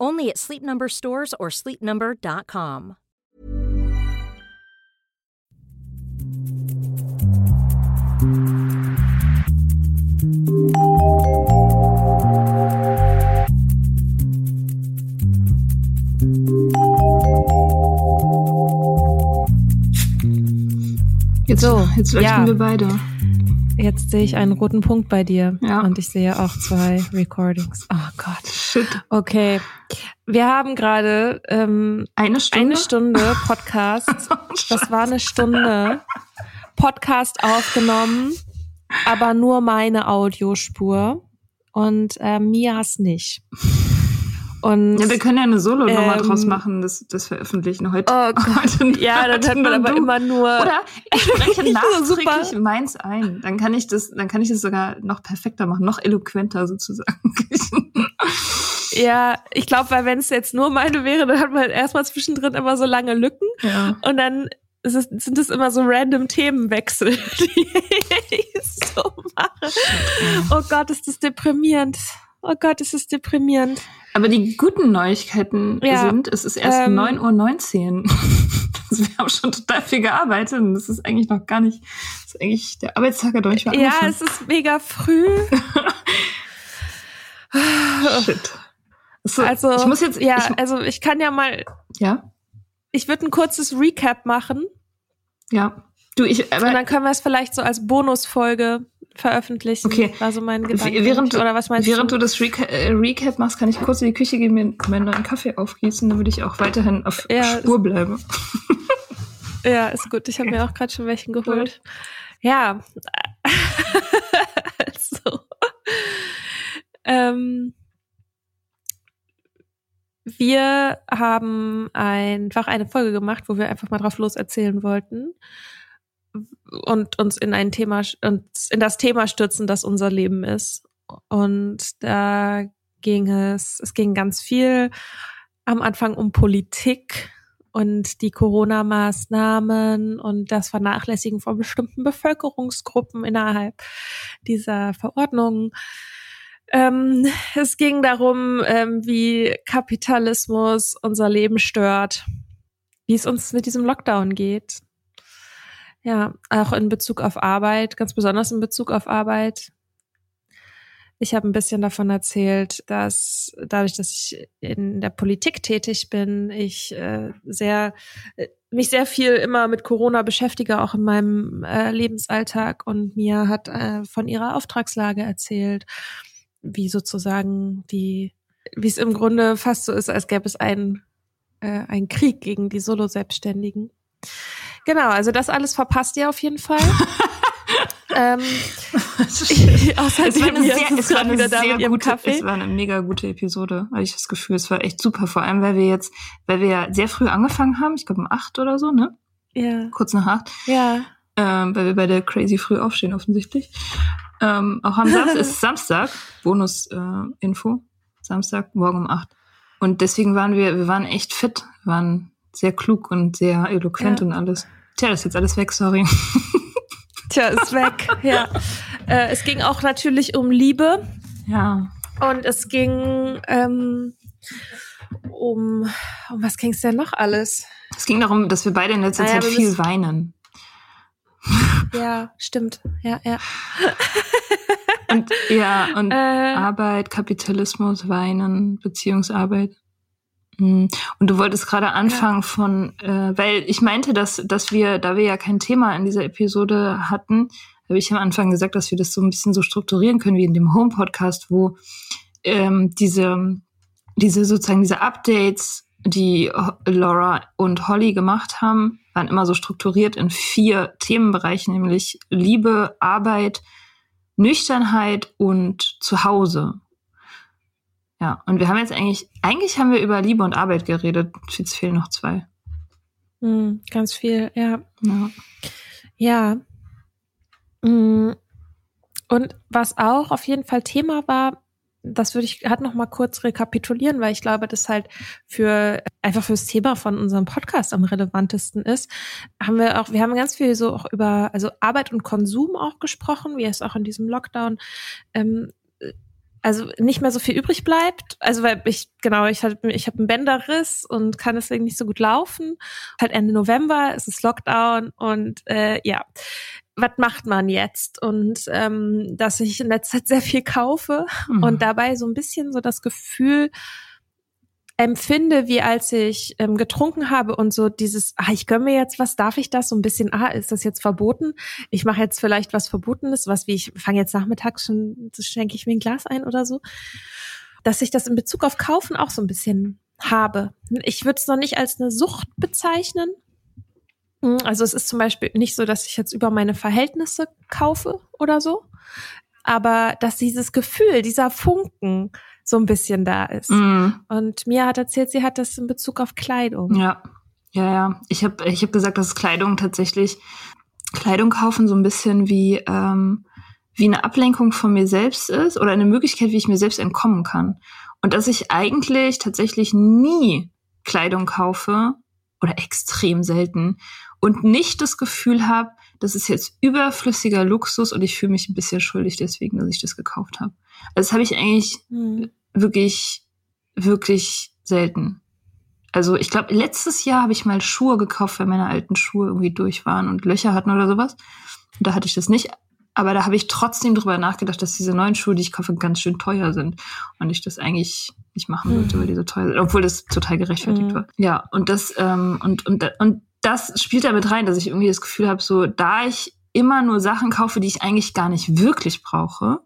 Only at Sleep Number stores or sleepnumber.com. Jetzt, So, jetzt leuchten ja. wir beide. Jetzt sehe ich einen roten Punkt bei dir Ja. und ich sehe auch zwei Recordings. Oh Gott. Shit. Okay. Wir haben gerade ähm, Eine Stunde? eine Stunde Podcast. Das war eine Stunde Podcast aufgenommen, aber nur meine Audiospur und äh, Mias nicht. Und Ja, wir können ja eine Solo-Nummer Ähm, draus machen, das, das veröffentlichen heute. Oh Gott. heute ja, dann hört man nur aber du. immer nur. Oder ich spreche So nachträglich super. meins ein. Dann kann ich das, dann kann ich das sogar noch perfekter machen, noch eloquenter sozusagen. Ja, ich glaube, weil wenn es jetzt nur meine wäre, dann hat man erstmal zwischendrin immer so lange Lücken ja. und dann ist es, sind es immer so random Themenwechsel, die ich so mache. Oh Gott, ist das deprimierend. Oh Gott, ist das deprimierend. Aber die guten Neuigkeiten Ja, sind, es ist erst ähm, 9.19 Uhr. Also wir haben schon total viel gearbeitet und das ist eigentlich noch gar nicht, das ist eigentlich, der Arbeitstag hat mal Ja, angefangen. es ist mega früh. Shit. So, Also, ich muss jetzt, ja, ich, also ich kann ja mal, ja, ich würde ein kurzes Recap machen ja. Du, ich, aber und dann können wir es vielleicht so als Bonusfolge veröffentlichen. Okay. War so mein Gedanke. während, du, Oder was meinst während du? du das Reca äh, Recap machst, kann ich kurz in die Küche gehen, mir meinen neuen Kaffee aufgießen, damit ich auch weiterhin auf Ja, Spur bleibe. Ja, ist gut. Ich habe mir auch gerade schon welchen geholt. Ja. also. Ähm, wir haben einfach eine Folge gemacht, wo wir einfach mal drauf los erzählen wollten und uns in ein Thema uns in das Thema stürzen, das unser Leben ist. Und da ging es, es ging ganz viel am Anfang um Politik und die Corona-Maßnahmen und das Vernachlässigen von bestimmten Bevölkerungsgruppen innerhalb dieser Verordnungen. Ähm, es ging darum, ähm, wie Kapitalismus unser Leben stört, wie es uns mit diesem Lockdown geht. Ja, auch in Bezug auf Arbeit, ganz besonders in Bezug auf Arbeit. Ich habe ein bisschen davon erzählt, dass dadurch, dass ich in der Politik tätig bin, ich äh, sehr äh, mich sehr viel immer mit Corona beschäftige, auch in meinem äh, Lebensalltag. Und Mia hat äh, von ihrer Auftragslage erzählt, wie sozusagen die, wie es im Grunde fast so ist, als gäbe es einen, äh, einen Krieg gegen die Solo-Selbstständigen. Genau, also das alles verpasst ihr auf jeden Fall. ähm, außerdem es war eine sehr, es war eine sehr gute, Kaffee. Es war eine mega gute Episode, habe ich das Gefühl. Es war echt super, vor allem, weil wir jetzt, weil wir ja sehr früh angefangen haben, ich glaube um acht oder so, ne? Ja. Kurz nach acht. Ja. Ähm, weil wir bei der Crazy früh aufstehen, offensichtlich. Ähm, auch am Samstag ist Samstag, Bonus-Info, äh, Samstag, morgen um acht. Und deswegen waren wir, wir waren echt fit, waren sehr klug und sehr eloquent ja. und alles. Tja, das ist jetzt alles weg, sorry. Tja, ist weg, ja. Äh, es ging auch natürlich um Liebe. Ja. Und es ging ähm, um, um was ging es denn noch alles? Es ging darum, dass wir beide in letzter naja, Zeit viel weinen. Ja, stimmt. Ja, ja. und ja, und äh, Arbeit, Kapitalismus, Weinen, Beziehungsarbeit. Hm. Und du wolltest gerade anfangen ja. von, äh, weil ich meinte, dass, dass wir, da wir ja kein Thema in dieser Episode hatten, habe ich am Anfang gesagt, dass wir das so ein bisschen so strukturieren können wie in dem Home-Podcast, wo ähm, diese, diese sozusagen diese Updates, die Laura und Holly gemacht haben, waren immer so strukturiert in vier Themenbereiche, nämlich Liebe, Arbeit, Nüchternheit und Zuhause. Ja, und wir haben jetzt eigentlich, eigentlich haben wir über Liebe und Arbeit geredet. Jetzt fehlen noch zwei. Mhm, ganz viel, ja. Ja. ja. Mhm. Und was auch auf jeden Fall Thema war, das würde ich halt noch mal kurz rekapitulieren, weil ich glaube, das halt für einfach fürs Thema von unserem Podcast am relevantesten ist. Haben wir auch, wir haben ganz viel so auch über also Arbeit und Konsum auch gesprochen, wie es auch in diesem Lockdown ähm, also nicht mehr so viel übrig bleibt. Also weil ich, genau, ich habe ich hab einen Bänderriss und kann deswegen nicht so gut laufen. Halt Ende November, es ist Lockdown und äh, ja, was macht man jetzt? Und ähm, dass ich in letzter Zeit sehr viel kaufe mhm. und dabei so ein bisschen so das Gefühl empfinde, wie als ich ähm, getrunken habe und so dieses, ah, ich gönne mir jetzt was, darf ich das? So ein bisschen, ah, ist das jetzt verboten? Ich mache jetzt vielleicht was Verbotenes, was wie ich fange jetzt nachmittags schon, schenke ich mir ein Glas ein oder so. Dass ich das in Bezug auf Kaufen auch so ein bisschen habe. Ich würde es noch nicht als eine Sucht bezeichnen. Hm, also es ist zum Beispiel nicht so, dass ich jetzt über meine Verhältnisse kaufe oder so. Aber dass dieses Gefühl, dieser Funken, so ein bisschen da ist. Mm. Und Mia hat erzählt, sie hat das in Bezug auf Kleidung. Ja, ja, ja. Ich habe ich hab gesagt, dass Kleidung tatsächlich Kleidung kaufen so ein bisschen wie ähm, wie eine Ablenkung von mir selbst ist oder eine Möglichkeit, wie ich mir selbst entkommen kann. Und dass ich eigentlich tatsächlich nie Kleidung kaufe oder extrem selten und nicht das Gefühl habe, das ist jetzt überflüssiger Luxus und ich fühle mich ein bisschen schuldig deswegen, dass ich das gekauft habe. Also das habe ich eigentlich mhm. wirklich, wirklich selten. Also ich glaube, letztes Jahr habe ich mal Schuhe gekauft, weil meine alten Schuhe irgendwie durch waren und Löcher hatten oder sowas. Und da hatte ich das nicht. Aber da habe ich trotzdem drüber nachgedacht, dass diese neuen Schuhe, die ich kaufe, ganz schön teuer sind. Und ich das eigentlich nicht machen würde, mhm. weil die so teuer sind. Obwohl das total gerechtfertigt mhm. war. Ja, und das, ähm, und, und, und das spielt damit rein, dass ich irgendwie das Gefühl habe, so da ich immer nur Sachen kaufe, die ich eigentlich gar nicht wirklich brauche,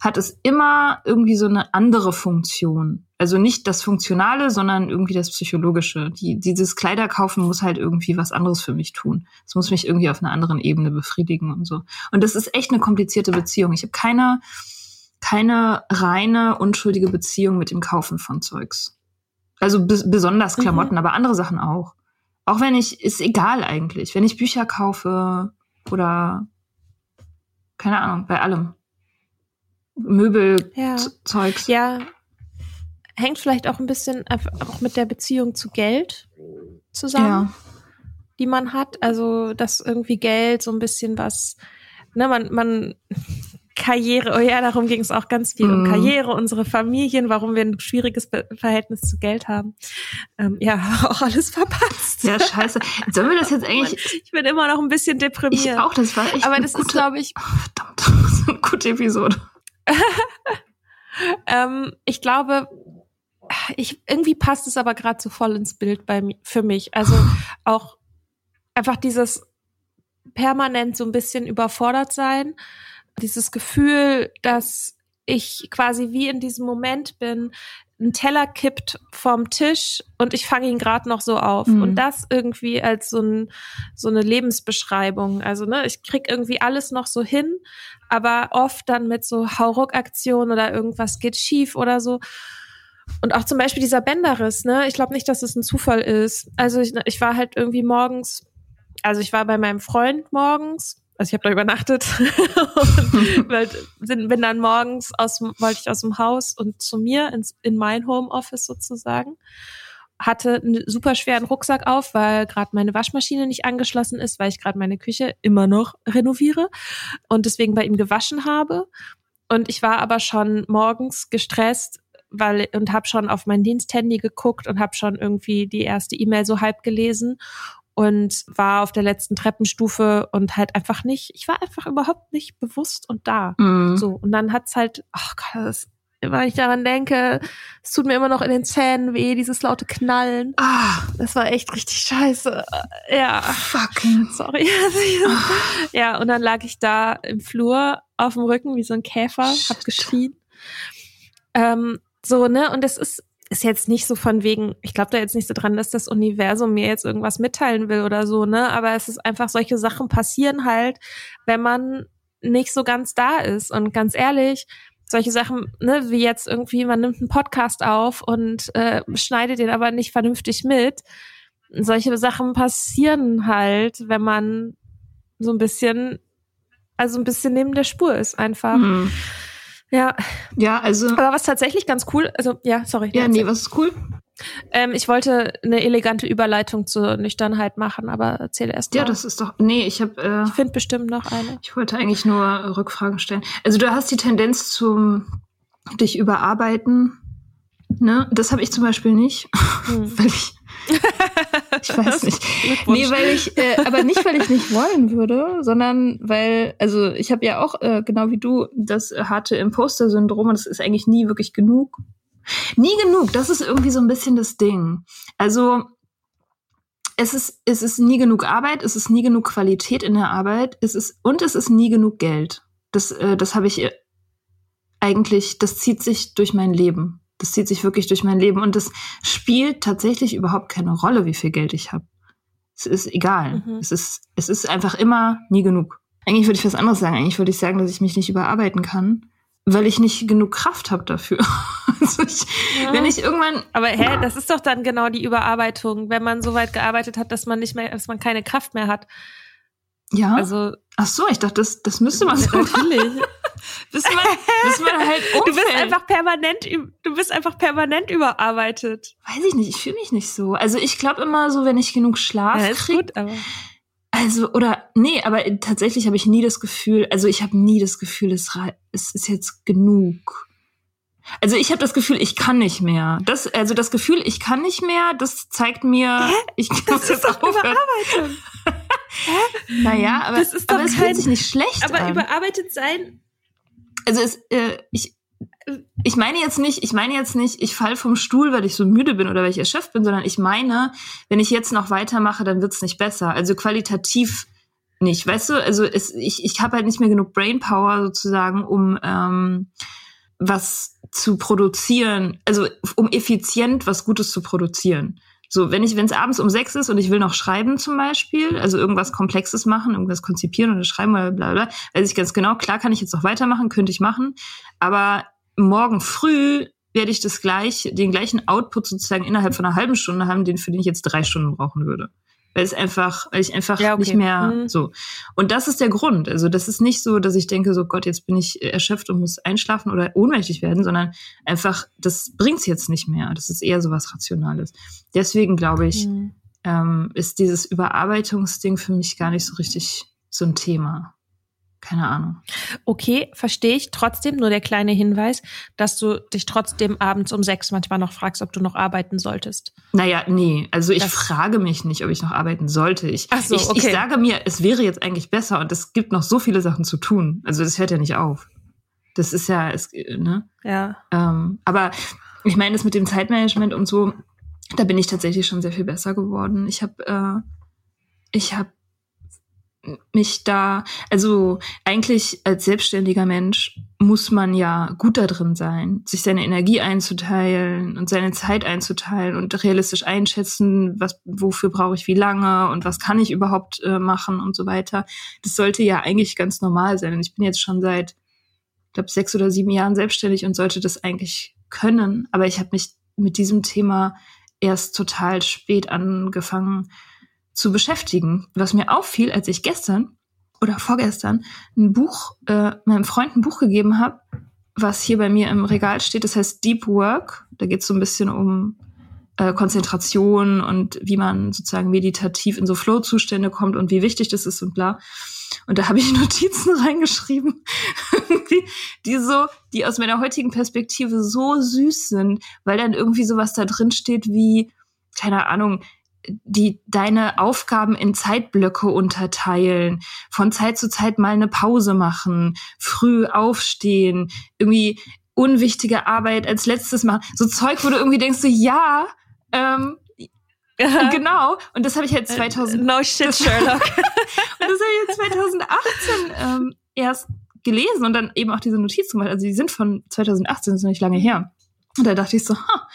hat es immer irgendwie so eine andere Funktion. Also nicht das Funktionale, sondern irgendwie das Psychologische. Die, dieses Kleiderkaufen muss halt irgendwie was anderes für mich tun. Es muss mich irgendwie auf einer anderen Ebene befriedigen und so. Und das ist echt eine komplizierte Beziehung. Ich habe keine, keine reine, unschuldige Beziehung mit dem Kaufen von Zeugs. Also besonders Klamotten, mhm. aber andere Sachen auch. Auch wenn ich, ist egal eigentlich. Wenn ich Bücher kaufe oder keine Ahnung, bei allem. Möbelzeugs. Ja. ja. Hängt vielleicht auch ein bisschen auch mit der Beziehung zu Geld zusammen, ja. die man hat. Also, dass irgendwie Geld so ein bisschen was, ne, man, man, Karriere, oh ja, darum ging es auch ganz viel mhm. um Karriere, unsere Familien, warum wir ein schwieriges Verhältnis zu Geld haben. Ähm, ja, auch alles verpasst. Ja, scheiße. Sollen wir das jetzt eigentlich? Ich bin immer noch ein bisschen deprimiert. Ich auch, das war echt Aber das gute, ist, glaube ich. Oh, verdammt, das ist eine gute Episode. ähm, ich glaube, ich, irgendwie passt es aber gerade so voll ins Bild bei mir, für mich. Also auch einfach dieses permanent so ein bisschen überfordert sein, dieses Gefühl, dass ich quasi wie in diesem Moment bin, ein Teller kippt vom Tisch und ich fange ihn gerade noch so auf. Mhm. Und das irgendwie als so, ein, so eine Lebensbeschreibung. Also, ne, ich krieg irgendwie alles noch so hin, aber oft dann mit so Hauruck-Aktionen oder irgendwas geht schief oder so. Und auch zum Beispiel dieser Bänderriss, ne? Ich glaube nicht, dass es das ein Zufall ist. Also ich, ich war halt irgendwie morgens, also ich war bei meinem Freund morgens also ich habe da übernachtet. Und bin dann morgens aus wollte ich aus dem Haus und zu mir ins, in mein Homeoffice sozusagen. Hatte einen super schweren Rucksack auf, weil gerade meine Waschmaschine nicht angeschlossen ist, weil ich gerade meine Küche immer noch renoviere und deswegen bei ihm gewaschen habe. Und ich war aber schon morgens gestresst, weil und habe schon auf mein Diensthandy geguckt und habe schon irgendwie die erste E-Mail so halb gelesen und war auf der letzten Treppenstufe und halt einfach nicht, ich war einfach überhaupt nicht bewusst und da. Mhm. So. Und dann hat's halt, ach Gott, das, wenn ich daran denke, es tut mir immer noch in den Zähnen weh, dieses laute Knallen. Ah. Das war echt richtig scheiße. Ja. Fucking. Sorry. Ah. Ja, und dann lag ich da im Flur auf dem Rücken wie so ein Käfer, Shit. hab geschrien. Ähm, so, ne? Und es ist ist jetzt nicht so von wegen, ich glaube da jetzt nicht so dran, dass das Universum mir jetzt irgendwas mitteilen will oder so, ne? Aber es ist einfach, solche Sachen passieren halt, wenn man nicht so ganz da ist. Und ganz ehrlich, solche Sachen, ne, wie jetzt irgendwie, man nimmt einen Podcast auf und äh, schneidet den aber nicht vernünftig mit. Solche Sachen passieren halt, wenn man so ein bisschen, also ein bisschen neben der Spur ist einfach. Mhm. Ja. Ja, also. Aber was tatsächlich ganz cool, also ja, sorry. Ja, nee, was ist cool? Ähm, ich wollte eine elegante Überleitung zur Nüchternheit machen, aber erzähle erst mal. Ja, das ist doch. Nee, ich habe. Äh, ich finde bestimmt noch eine. Ich wollte eigentlich nur Rückfragen stellen. Also du hast die Tendenz zum dich überarbeiten. Ne? Das habe ich zum Beispiel nicht, hm. weil ich ich weiß nicht. Nee, weil ich, äh, aber nicht, weil ich nicht wollen würde, sondern weil, also ich habe ja auch, äh, genau wie du, das harte Imposter-Syndrom und das ist eigentlich nie wirklich genug. Nie genug, das ist irgendwie so ein bisschen das Ding. Also es ist, es ist nie genug Arbeit, es ist nie genug Qualität in der Arbeit, es ist, und es ist nie genug Geld. Das, äh, das habe ich äh, eigentlich, das zieht sich durch mein Leben. Das zieht sich wirklich durch mein Leben und es spielt tatsächlich überhaupt keine Rolle, wie viel Geld ich habe. Es ist egal. Mhm. Es ist es ist einfach immer nie genug. Eigentlich würde ich was anderes sagen. Eigentlich würde ich sagen, dass ich mich nicht überarbeiten kann, weil ich nicht genug Kraft habe dafür. also ich, ja. Wenn ich irgendwann. Aber hä, das ist doch dann genau die Überarbeitung, wenn man so weit gearbeitet hat, dass man nicht mehr, dass man keine Kraft mehr hat. Ja. Also. Ach so, ich dachte, das, das müsste man so. Natürlich. bis, man, bis man halt umfällt. Du bist einfach permanent, du bist einfach permanent überarbeitet. Weiß ich nicht, ich fühle mich nicht so. Also ich glaube immer so, wenn ich genug Schlaf ja, krieg, gut, aber also, oder, nee, aber tatsächlich habe ich nie das Gefühl, also ich habe nie das Gefühl, es, es ist jetzt genug. Also ich habe das Gefühl, ich kann nicht mehr. Das, also das Gefühl, ich kann nicht mehr, das zeigt mir, Hä? ich kann das jetzt aufhören. Überarbeitung. Hä? Naja, aber, das ist doch aber es fühlt sich nicht schlecht aber an. Aber überarbeitet sein. Also es, äh, ich, ich meine jetzt nicht, ich meine jetzt nicht, ich fall vom Stuhl, weil ich so müde bin oder weil ich erschöpft bin, sondern ich meine, wenn ich jetzt noch weitermache, dann wird's nicht besser. Also qualitativ nicht, weißt du? Also es, ich, ich habe halt nicht mehr genug Brainpower sozusagen, um ähm, was zu produzieren, also um effizient was Gutes zu produzieren. So, wenn ich, wenn es abends um sechs ist und ich will noch schreiben zum Beispiel, also irgendwas Komplexes machen, irgendwas konzipieren oder schreiben oder bla bla, weiß ich ganz genau, klar kann ich jetzt noch weitermachen, könnte ich machen, aber morgen früh werde ich das gleich, den gleichen Output sozusagen innerhalb von einer halben Stunde haben, den für den ich jetzt drei Stunden brauchen würde weil es einfach, weil ich einfach ja, okay. nicht mehr mhm. so. Und das ist der Grund. Also das ist nicht so, dass ich denke, so Gott, jetzt bin ich erschöpft und muss einschlafen oder ohnmächtig werden, sondern einfach, das bringt's jetzt nicht mehr. Das ist eher so was Rationales. Deswegen glaube ich, mhm. ähm, ist dieses Überarbeitungsding für mich gar nicht so richtig so ein Thema. Keine Ahnung. Okay, verstehe ich. Trotzdem nur der kleine Hinweis, dass du dich trotzdem abends um sechs manchmal noch fragst, ob du noch arbeiten solltest. Naja, nee. Also ich das frage mich nicht, ob ich noch arbeiten sollte. Ich, Ach so, ich, okay. ich sage mir, es wäre jetzt eigentlich besser und es gibt noch so viele Sachen zu tun. Also das hört ja nicht auf. Das ist ja, ist, ne? Ja. Ähm, aber ich meine, das mit dem Zeitmanagement und so, da bin ich tatsächlich schon sehr viel besser geworden. Ich habe, äh, ich habe mich da, also eigentlich als selbstständiger Mensch muss man ja gut da drin sein, sich seine Energie einzuteilen und seine Zeit einzuteilen und realistisch einschätzen, was, wofür brauche ich wie lange und was kann ich überhaupt äh, machen und so weiter. Das sollte ja eigentlich ganz normal sein. Und ich bin jetzt schon seit, ich glaube, sechs oder sieben Jahren selbstständig und sollte das eigentlich können. Aber ich habe mich mit diesem Thema erst total spät angefangen zu beschäftigen. Was mir auffiel, als ich gestern oder vorgestern ein Buch, äh, meinem Freund ein Buch gegeben habe, was hier bei mir im Regal steht, das heißt Deep Work. Da geht es so ein bisschen um äh, Konzentration und wie man sozusagen meditativ in so Flow-Zustände kommt und wie wichtig das ist und bla. Und da habe ich Notizen reingeschrieben, die so, die aus meiner heutigen Perspektive so süß sind, weil dann irgendwie sowas da drin steht wie, keine Ahnung, die deine Aufgaben in Zeitblöcke unterteilen, von Zeit zu Zeit mal eine Pause machen, früh aufstehen, irgendwie unwichtige Arbeit als letztes machen. So Zeug, wo du irgendwie denkst, so, ja, ähm, genau. Und das habe ich halt 2000. Äh, no shit, Sherlock. und das habe ich jetzt 2018 ähm, erst gelesen und dann eben auch diese Notizen gemacht. Also die sind von 2018, das ist noch nicht lange her. Und da dachte ich so, ha,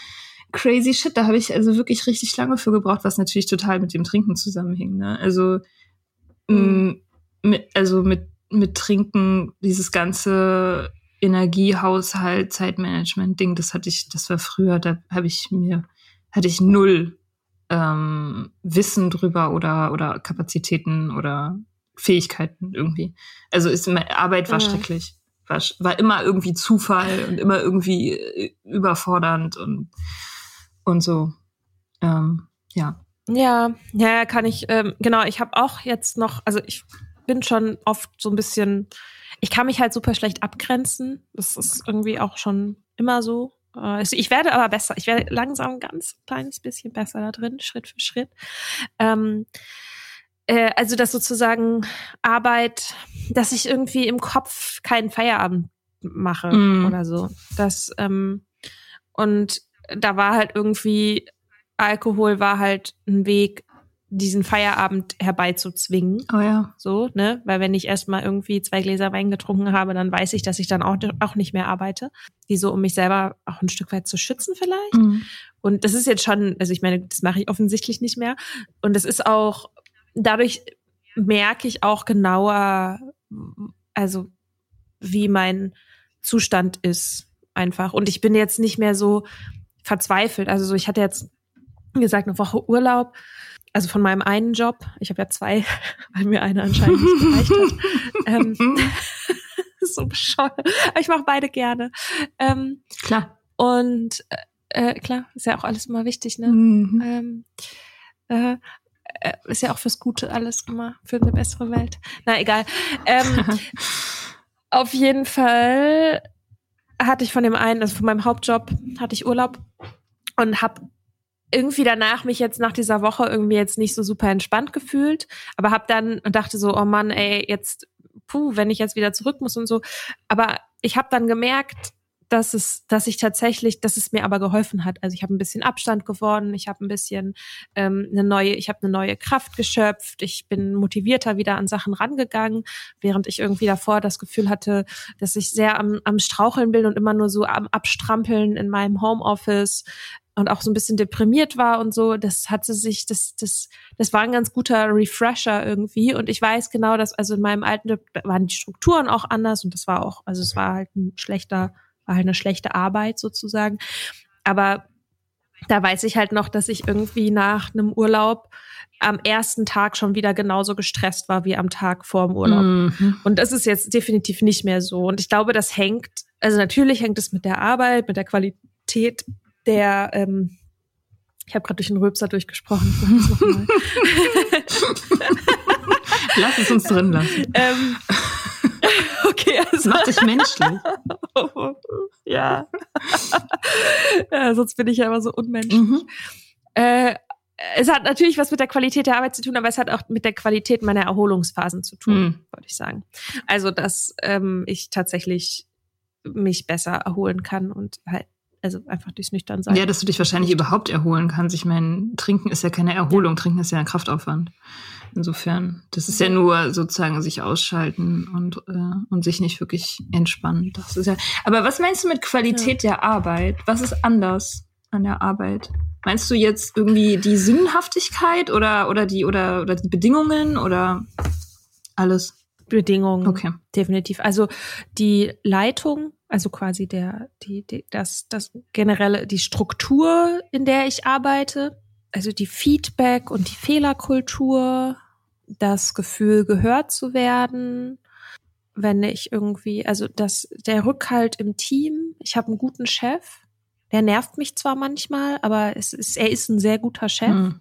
crazy shit, da habe ich also wirklich richtig lange für gebraucht, was natürlich total mit dem Trinken zusammenhing. Ne? Also, mhm. mit, also mit, mit Trinken, dieses ganze Energiehaushalt, Zeitmanagement-Ding, das hatte ich, das war früher, da habe ich mir, hatte ich null ähm, Wissen drüber oder, oder Kapazitäten oder Fähigkeiten irgendwie. Also ist, meine Arbeit war mhm. schrecklich. War, war immer irgendwie Zufall und immer irgendwie äh, überfordernd und und so. Ähm, ja. Ja, ja, kann ich, ähm, genau, ich habe auch jetzt noch, also ich bin schon oft so ein bisschen, ich kann mich halt super schlecht abgrenzen. Das ist irgendwie auch schon immer so. Äh, ich werde aber besser. Ich werde langsam ein ganz kleines bisschen besser da drin, Schritt für Schritt. Ähm, äh, also, dass sozusagen Arbeit, dass ich irgendwie im Kopf keinen Feierabend mache mm. oder so. Das, ähm, und da war halt irgendwie, Alkohol war halt ein Weg, diesen Feierabend herbeizuzwingen. Oh ja. So, ne? Weil wenn ich erstmal irgendwie zwei Gläser Wein getrunken habe, dann weiß ich, dass ich dann auch, auch nicht mehr arbeite. Wie so, um mich selber auch ein Stück weit zu schützen vielleicht. Mhm. Und das ist jetzt schon, also ich meine, das mache ich offensichtlich nicht mehr. Und es ist auch, dadurch merke ich auch genauer, also wie mein Zustand ist einfach. Und ich bin jetzt nicht mehr so, verzweifelt. Also so, ich hatte jetzt, wie gesagt, eine Woche Urlaub, also von meinem einen Job. Ich habe ja zwei, weil mir einer anscheinend nicht gereicht hat. ähm, so bescheuert. Aber ich mache beide gerne. Ähm, klar. Und äh, klar, ist ja auch alles immer wichtig, ne? Mhm. Ähm, äh, äh ist ja auch fürs Gute alles immer, für eine bessere Welt. Na, egal. Ähm, auf jeden Fall hatte ich von dem einen, also von meinem Hauptjob, hatte ich Urlaub und habe irgendwie danach mich jetzt nach dieser Woche irgendwie jetzt nicht so super entspannt gefühlt, aber habe dann und dachte so, oh Mann, ey, jetzt puh, wenn ich jetzt wieder zurück muss und so, aber ich habe dann gemerkt, dass es, dass ich tatsächlich, dass es mir aber geholfen hat. Also ich habe ein bisschen Abstand gewonnen, ich habe ein bisschen ähm, eine neue, ich habe eine neue Kraft geschöpft, ich bin motivierter wieder an Sachen rangegangen, während ich irgendwie davor das Gefühl hatte, dass ich sehr am, am Straucheln bin und immer nur so am Abstrampeln in meinem Homeoffice und auch so ein bisschen deprimiert war und so, das hatte sich, das, das, das war ein ganz guter Refresher irgendwie. Und ich weiß genau, dass also in meinem alten Job waren die Strukturen auch anders und das war auch, also es war halt ein schlechter war halt eine schlechte Arbeit sozusagen. Aber da weiß ich halt noch, dass ich irgendwie nach einem Urlaub am ersten Tag schon wieder genauso gestresst war wie am Tag vor dem Urlaub. Mhm. Und das ist jetzt definitiv nicht mehr so. Und ich glaube, das hängt, also natürlich hängt es mit der Arbeit, mit der Qualität der, ähm, ich habe gerade durch den Röpser durchgesprochen. Lass es uns drin lassen. Ähm, okay, also. Das macht dich menschlich. ja. ja. Sonst bin ich ja immer so unmenschlich. Mhm. Äh, es hat natürlich was mit der Qualität der Arbeit zu tun, aber es hat auch mit der Qualität meiner Erholungsphasen zu tun, mhm. würde ich sagen. Also, dass ähm, ich tatsächlich mich besser erholen kann und halt also einfach durchs nüchtern sein. Ja, dass du dich wahrscheinlich überhaupt erholen kannst. Ich meine, Trinken ist ja keine Erholung, Trinken ist ja ein Kraftaufwand. Insofern, das ist ja nur sozusagen sich ausschalten und, äh, und sich nicht wirklich entspannen. Das ist ja. Aber was meinst du mit Qualität ja. der Arbeit? Was ist anders an der Arbeit? Meinst du jetzt irgendwie die Sinnhaftigkeit oder, oder die, oder, oder die Bedingungen oder alles? Bedingungen. Okay. Definitiv. Also die Leitung, also quasi der, die, die, das, das generelle, die Struktur, in der ich arbeite, also die Feedback und die Fehlerkultur, das Gefühl, gehört zu werden, wenn ich irgendwie, also das, der Rückhalt im Team, ich habe einen guten Chef, der nervt mich zwar manchmal, aber es ist, er ist ein sehr guter Chef. Mhm.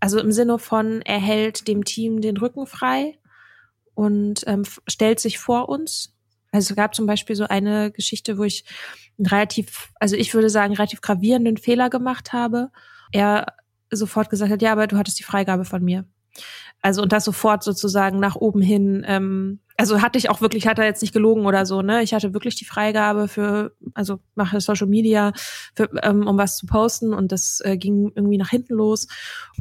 Also im Sinne von, er hält dem Team den Rücken frei und ähm, stellt sich vor uns. Also es gab zum Beispiel so eine Geschichte, wo ich einen relativ, also ich würde sagen, relativ gravierenden Fehler gemacht habe. Er sofort gesagt hat, ja, aber du hattest die Freigabe von mir. Also und das sofort sozusagen nach oben hin ähm, also hatte ich auch wirklich, hat er jetzt nicht gelogen oder so, ne? Ich hatte wirklich die Freigabe für, also mache Social Media, für, ähm, um was zu posten und das äh, ging irgendwie nach hinten los.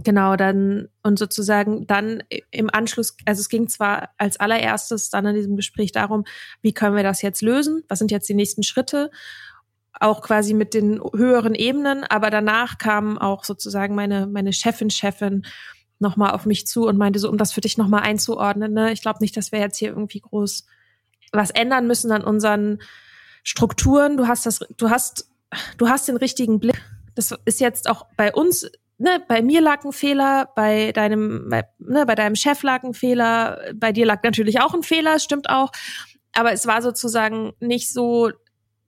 Genau, dann und sozusagen dann im Anschluss, also es ging zwar als allererstes dann in diesem Gespräch darum, wie können wir das jetzt lösen? Was sind jetzt die nächsten Schritte? auch quasi mit den höheren Ebenen, aber danach kam auch sozusagen meine meine Chefin Chefin nochmal auf mich zu und meinte so, um das für dich nochmal einzuordnen, ne? ich glaube nicht, dass wir jetzt hier irgendwie groß was ändern müssen an unseren Strukturen. Du hast das, du hast, du hast den richtigen Blick. Das ist jetzt auch bei uns, ne, bei mir lag ein Fehler, bei deinem, bei, ne, bei deinem Chef lag ein Fehler, bei dir lag natürlich auch ein Fehler, stimmt auch. Aber es war sozusagen nicht so,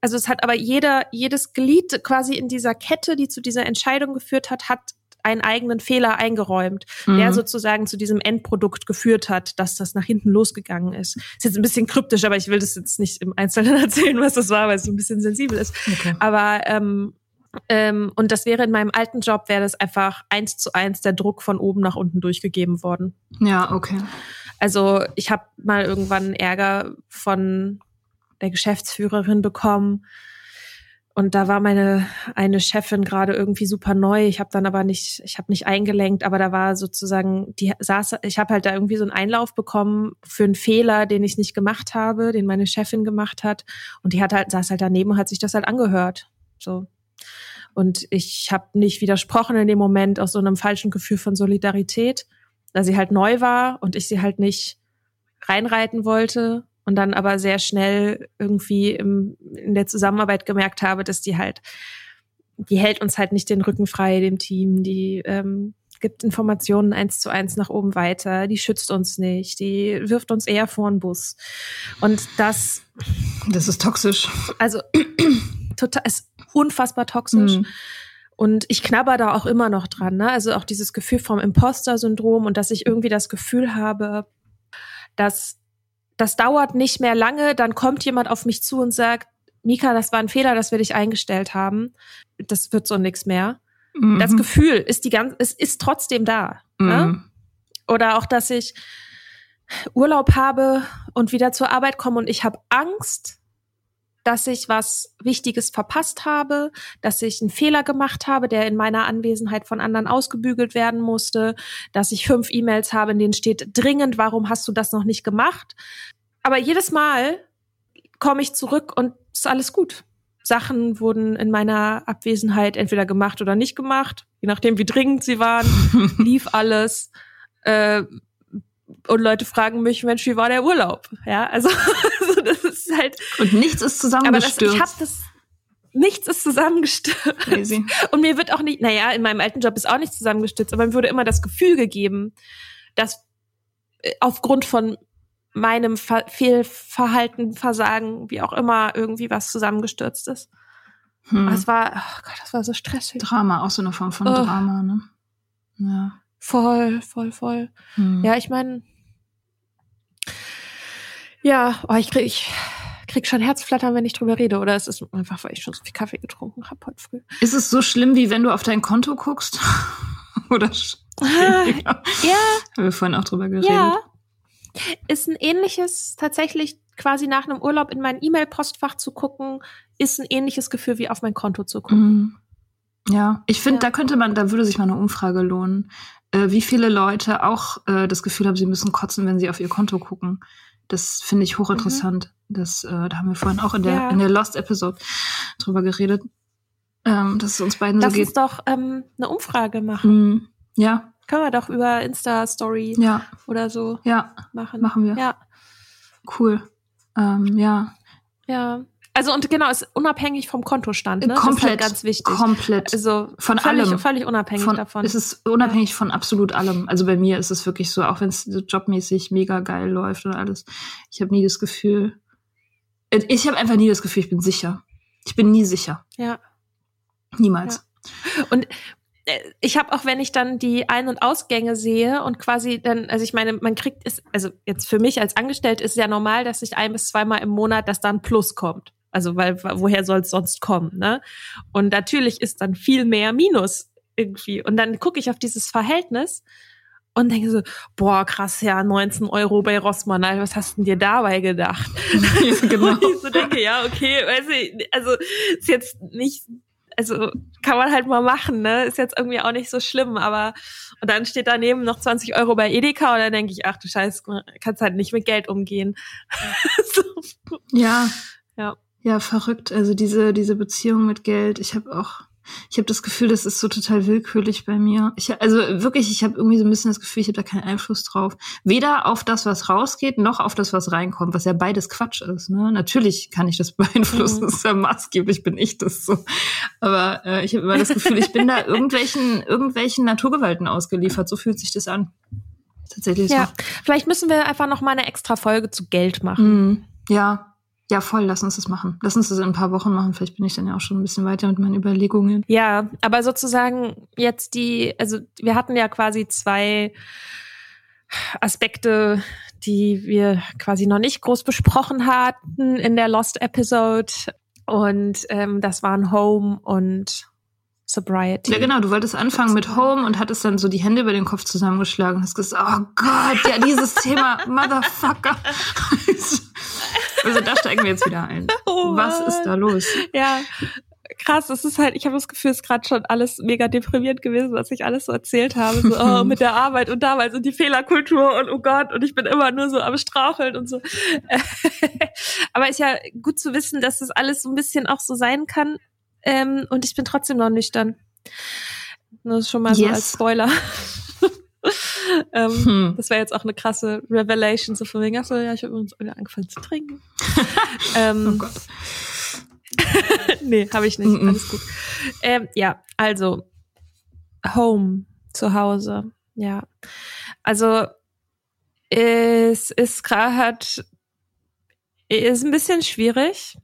also es hat aber jeder, jedes Glied quasi in dieser Kette, die zu dieser Entscheidung geführt hat, hat einen eigenen Fehler eingeräumt, mhm. der sozusagen zu diesem Endprodukt geführt hat, dass das nach hinten losgegangen ist. Ist jetzt ein bisschen kryptisch, aber ich will das jetzt nicht im Einzelnen erzählen, was das war, weil es so ein bisschen sensibel ist. Okay. Aber ähm, ähm, und das wäre in meinem alten Job, wäre das einfach eins zu eins der Druck von oben nach unten durchgegeben worden. Ja, okay. Also ich habe mal irgendwann Ärger von der Geschäftsführerin bekommen, und da war meine eine Chefin gerade irgendwie super neu. Ich habe dann aber nicht, ich habe nicht eingelenkt, aber da war sozusagen, die saß, ich habe halt da irgendwie so einen Einlauf bekommen für einen Fehler, den ich nicht gemacht habe, den meine Chefin gemacht hat. Und die hat halt, saß halt daneben und hat sich das halt angehört. So. Und ich habe nicht widersprochen in dem Moment aus so einem falschen Gefühl von Solidarität, da sie halt neu war und ich sie halt nicht reinreiten wollte und dann aber sehr schnell irgendwie im, in der Zusammenarbeit gemerkt habe, dass die halt, die hält uns halt nicht den Rücken frei, dem Team, die ähm, gibt Informationen eins zu eins nach oben weiter, die schützt uns nicht, die wirft uns eher vor den Bus. Und das. Das ist toxisch. Also total, ist unfassbar toxisch. Mhm. Und ich knabber da auch immer noch dran, ne? Also auch dieses Gefühl vom Imposter-Syndrom und dass ich irgendwie das Gefühl habe, dass das dauert nicht mehr lange, dann kommt jemand auf mich zu und sagt, Mika, das war ein Fehler, dass wir dich eingestellt haben. Das wird so nix mehr. Mhm. Das Gefühl ist die ganz, es ist trotzdem da. Ne? Mhm. Ne? Oder auch, dass ich Urlaub habe und wieder zur Arbeit komme und ich habe Angst, dass ich was Wichtiges verpasst habe, dass ich einen Fehler gemacht habe, der in meiner Anwesenheit von anderen ausgebügelt werden musste, dass ich fünf E-Mails habe, in denen steht dringend, warum hast du das noch nicht gemacht? Aber jedes Mal komme ich zurück und ist alles gut. Sachen wurden in meiner Abwesenheit entweder gemacht oder nicht gemacht, je nachdem, wie dringend sie waren, lief alles. Äh, und Leute fragen mich, Mensch, wie war der Urlaub? Ja, also, ist halt. Und nichts ist zusammengestürzt. Aber das, ich habe das. Nichts ist zusammengestürzt. Crazy. Und mir wird auch nicht, naja, in meinem alten Job ist auch nichts zusammengestürzt, aber mir wurde immer das Gefühl gegeben, dass äh, aufgrund von meinem Ver Fehlverhalten, Versagen, wie auch immer, irgendwie was zusammengestürzt ist. Hm. Es war, oh Gott, das war so stressig. Drama, auch so eine Form von oh. Drama, ne? Ja. Voll, voll, voll. Hm. Ja, ich meine, ja, oh, ich krieg, ich krieg schon Herzflattern, wenn ich drüber rede, oder es ist einfach, weil ich schon so viel Kaffee getrunken habe heute früh. Ist es so schlimm, wie wenn du auf dein Konto guckst? oder? Ah, ja. Haben wir vorhin auch drüber geredet. Ja, ist ein ähnliches tatsächlich quasi nach einem Urlaub in mein E-Mail-Postfach zu gucken, ist ein ähnliches Gefühl wie auf mein Konto zu gucken. Mhm. Ja, ich finde, ja. da könnte man, da würde sich mal eine Umfrage lohnen, äh, wie viele Leute auch äh, das Gefühl haben, sie müssen kotzen, wenn sie auf ihr Konto gucken. Das finde ich hochinteressant. Mhm. Das, äh, da haben wir vorhin auch in der, ja. in der Lost Episode drüber geredet, ähm, dass es uns beiden Lass so geht. Lass uns doch ähm, eine Umfrage machen. Mhm. Ja. Können wir doch über Insta-Story ja. oder so ja. machen. Machen wir. Ja. Cool. Ähm, ja. Ja. Also und genau, ist unabhängig vom Kontostand, ne? Komplett, das ist halt ganz wichtig. Komplett. Also von völlig, allem. Völlig unabhängig von, davon. Es ist unabhängig von absolut allem. Also bei mir ist es wirklich so, auch wenn es jobmäßig mega geil läuft und alles. Ich habe nie das Gefühl. Äh, ich habe einfach nie das Gefühl, ich bin sicher. Ich bin nie sicher. Ja. Niemals. Ja. Und äh, ich habe auch, wenn ich dann die Ein- und Ausgänge sehe und quasi dann, also ich meine, man kriegt es, also jetzt für mich als Angestellte ist es ja normal, dass sich ein bis zweimal im Monat das dann Plus kommt. Also weil woher soll es sonst kommen, ne? Und natürlich ist dann viel mehr Minus irgendwie. Und dann gucke ich auf dieses Verhältnis und denke so, boah, krass, ja, 19 Euro bei Rossmann, was hast du dir dabei gedacht? genau. und ich so denke, ja, okay, weiß ich, also ist jetzt nicht also kann man halt mal machen, ne? Ist jetzt irgendwie auch nicht so schlimm, aber und dann steht daneben noch 20 Euro bei Edeka und dann denke ich, ach du Scheiß, kannst halt nicht mit Geld umgehen. so. Ja. Ja. Ja, verrückt. Also diese, diese Beziehung mit Geld. Ich habe auch, ich habe das Gefühl, das ist so total willkürlich bei mir. Ich, also wirklich, ich habe irgendwie so ein bisschen das Gefühl, ich habe da keinen Einfluss drauf. Weder auf das, was rausgeht, noch auf das, was reinkommt, was ja beides Quatsch ist. Ne? Natürlich kann ich das beeinflussen. Mhm. Das ist ja maßgeblich, bin ich das so. Aber äh, ich habe immer das Gefühl, ich bin da irgendwelchen, irgendwelchen Naturgewalten ausgeliefert. So fühlt sich das an. Tatsächlich ja, so. Vielleicht müssen wir einfach noch mal eine extra Folge zu Geld machen. Mhm. Ja, ja, voll, lass uns das machen. Lass uns das in ein paar Wochen machen. Vielleicht bin ich dann ja auch schon ein bisschen weiter mit meinen Überlegungen. Ja, aber sozusagen jetzt die, also wir hatten ja quasi zwei Aspekte, die wir quasi noch nicht groß besprochen hatten in der Lost Episode. Und ähm, das waren Home und Sobriety. Ja, genau. Du wolltest anfangen mit Home und hattest dann so die Hände über den Kopf zusammengeschlagen und hast gesagt, oh Gott, ja, dieses Thema, Motherfucker. Also da steigen wir jetzt wieder ein. Oh Was ist da los? Ja, krass. Es ist halt, ich habe das Gefühl, es ist gerade schon alles mega deprimierend gewesen, was ich alles so erzählt habe. So, oh, mit der Arbeit und damals und die Fehlerkultur und oh Gott, und ich bin immer nur so am Straucheln und so. Aber ist ja gut zu wissen, dass das alles so ein bisschen auch so sein kann. Ähm, und ich bin trotzdem noch nüchtern. Nur schon mal yes. so als Spoiler. Ähm, hm. Das wäre jetzt auch eine krasse Revelation, so von wegen, achso, ja, ich habe übrigens angefangen zu trinken. ähm, oh Gott. nee, habe ich nicht. Mm -mm. Alles gut. Ähm, ja, also Home, zu Hause. Ja. Also es ist gerade ist ein bisschen schwierig.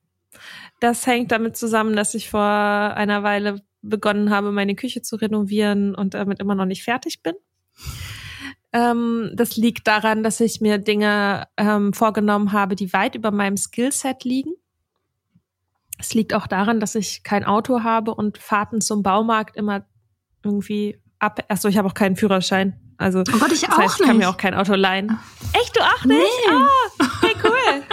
Das hängt damit zusammen, dass ich vor einer Weile begonnen habe, meine Küche zu renovieren und damit immer noch nicht fertig bin. Ähm, das liegt daran, dass ich mir Dinge ähm, vorgenommen habe, die weit über meinem Skillset liegen. Es liegt auch daran, dass ich kein Auto habe und Fahrten zum Baumarkt immer irgendwie ab. Achso, ich habe auch keinen Führerschein. Also oh Gott, ich das auch heißt, ich kann mir auch kein Auto leihen. Echt, du auch nicht? Nee. Ah, hey, cool.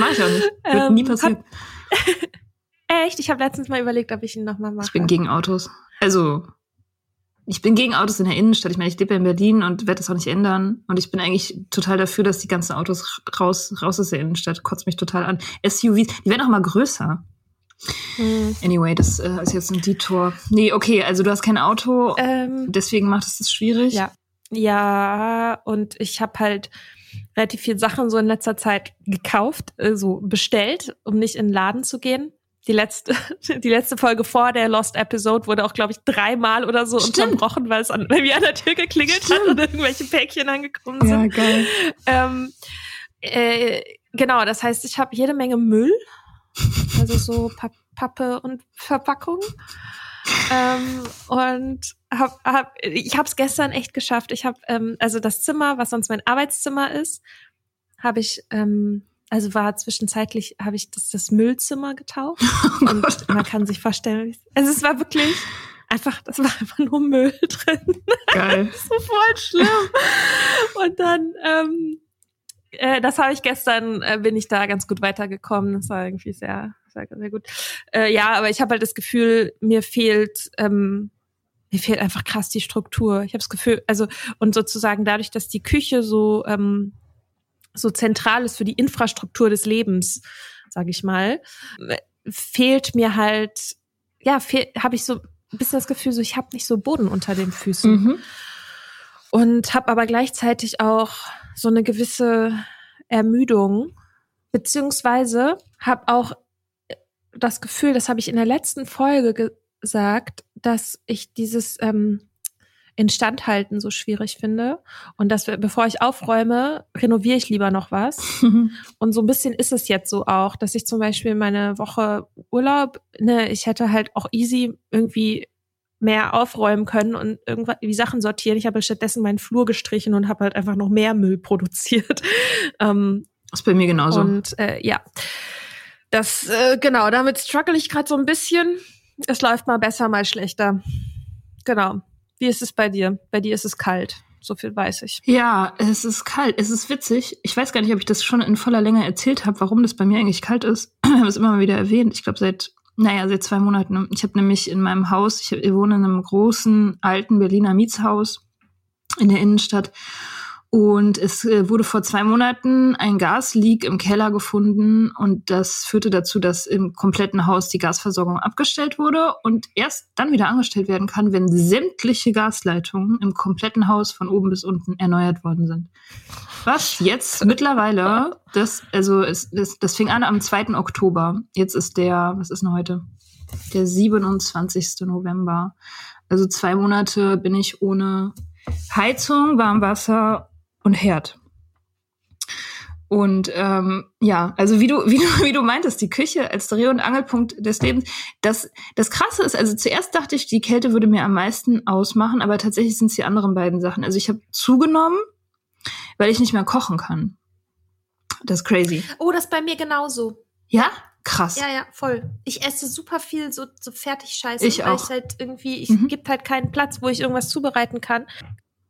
Mach ich auch nicht. Wird ähm, nie passieren. Hab, echt? Ich habe letztens mal überlegt, ob ich ihn nochmal mache. Ich bin gegen Autos. Also ich bin gegen Autos in der Innenstadt. Ich meine, ich lebe ja in Berlin und werde das auch nicht ändern. Und ich bin eigentlich total dafür, dass die ganzen Autos raus, raus aus der Innenstadt. Kotzt mich total an. SUVs, die werden auch mal größer. Hm. Anyway, das äh, ist jetzt ein Detour. Nee, okay, also du hast kein Auto, ähm, deswegen macht es das schwierig. Ja. Ja, und ich habe halt relativ viel Sachen so in letzter Zeit gekauft, äh, so bestellt, um nicht in den Laden zu gehen die letzte, die letzte Folge vor der Lost Episode wurde auch, glaube ich, dreimal oder so Stimmt. unterbrochen, weil es an, bei mir an der Tür geklingelt Stimmt. hat und irgendwelche Päckchen angekommen sind. Ja, geil. Ähm, äh, genau, das heißt, ich habe jede Menge Müll, also so pa Pappe und Verpackung. ähm, und hab, hab, ich habe es gestern echt geschafft. Ich habe ähm, also das Zimmer, was sonst mein Arbeitszimmer ist, habe ich ähm, also war zwischenzeitlich, habe ich das, das Müllzimmer getauft. Oh und man kann sich vorstellen, also es war wirklich einfach, das war einfach nur Müll drin. Geil. so voll schlimm. Und dann, ähm, äh, das habe ich gestern, äh, bin ich da ganz gut weitergekommen. Das war irgendwie sehr, sehr, sehr gut. Äh, ja, aber ich habe halt das Gefühl, mir fehlt, ähm, mir fehlt einfach krass die Struktur. Ich habe das Gefühl, also und sozusagen dadurch, dass die Küche so ähm, so zentral ist für die Infrastruktur des Lebens, sage ich mal, fehlt mir halt, ja, habe ich so ein bisschen das Gefühl, so ich habe nicht so Boden unter den Füßen. Mhm. Und habe aber gleichzeitig auch so eine gewisse Ermüdung, beziehungsweise habe auch das Gefühl, das habe ich in der letzten Folge gesagt, dass ich dieses ähm, Instandhalten so schwierig finde und dass bevor ich aufräume, renoviere ich lieber noch was. und so ein bisschen ist es jetzt so auch, dass ich zum Beispiel meine Woche Urlaub, ne, ich hätte halt auch easy irgendwie mehr aufräumen können und irgendwas die Sachen sortieren. Ich habe stattdessen meinen Flur gestrichen und habe halt einfach noch mehr Müll produziert. ähm, das ist bei mir genauso. Und äh, ja, das äh, genau. Damit struggle ich gerade so ein bisschen. Es läuft mal besser, mal schlechter. Genau. Wie ist es bei dir? Bei dir ist es kalt. So viel weiß ich. Ja, es ist kalt. Es ist witzig. Ich weiß gar nicht, ob ich das schon in voller Länge erzählt habe, warum das bei mir eigentlich kalt ist. Wir haben es immer mal wieder erwähnt. Ich glaube, seit, naja, seit zwei Monaten. Ich habe nämlich in meinem Haus, ich, ich wohne in einem großen, alten Berliner Mietshaus in der Innenstadt. Und es äh, wurde vor zwei Monaten ein Gasleak im Keller gefunden und das führte dazu, dass im kompletten Haus die Gasversorgung abgestellt wurde und erst dann wieder angestellt werden kann, wenn sämtliche Gasleitungen im kompletten Haus von oben bis unten erneuert worden sind. Was jetzt mittlerweile, das, also es, das, das fing an am 2. Oktober. Jetzt ist der, was ist denn heute? Der 27. November. Also zwei Monate bin ich ohne Heizung, Warmwasser und Herd. Und ähm, ja, also wie du, wie du, wie du meintest, die Küche als Dreh- und Angelpunkt des Lebens. Das, das Krasse ist, also zuerst dachte ich, die Kälte würde mir am meisten ausmachen, aber tatsächlich sind es die anderen beiden Sachen. Also ich habe zugenommen, weil ich nicht mehr kochen kann. Das ist crazy. Oh, das ist bei mir genauso. Ja? Krass. Ja, ja, voll. Ich esse super viel so, so fertig Scheiße. Ich auch. Ich halt irgendwie, ich mhm. gibt halt keinen Platz, wo ich irgendwas zubereiten kann.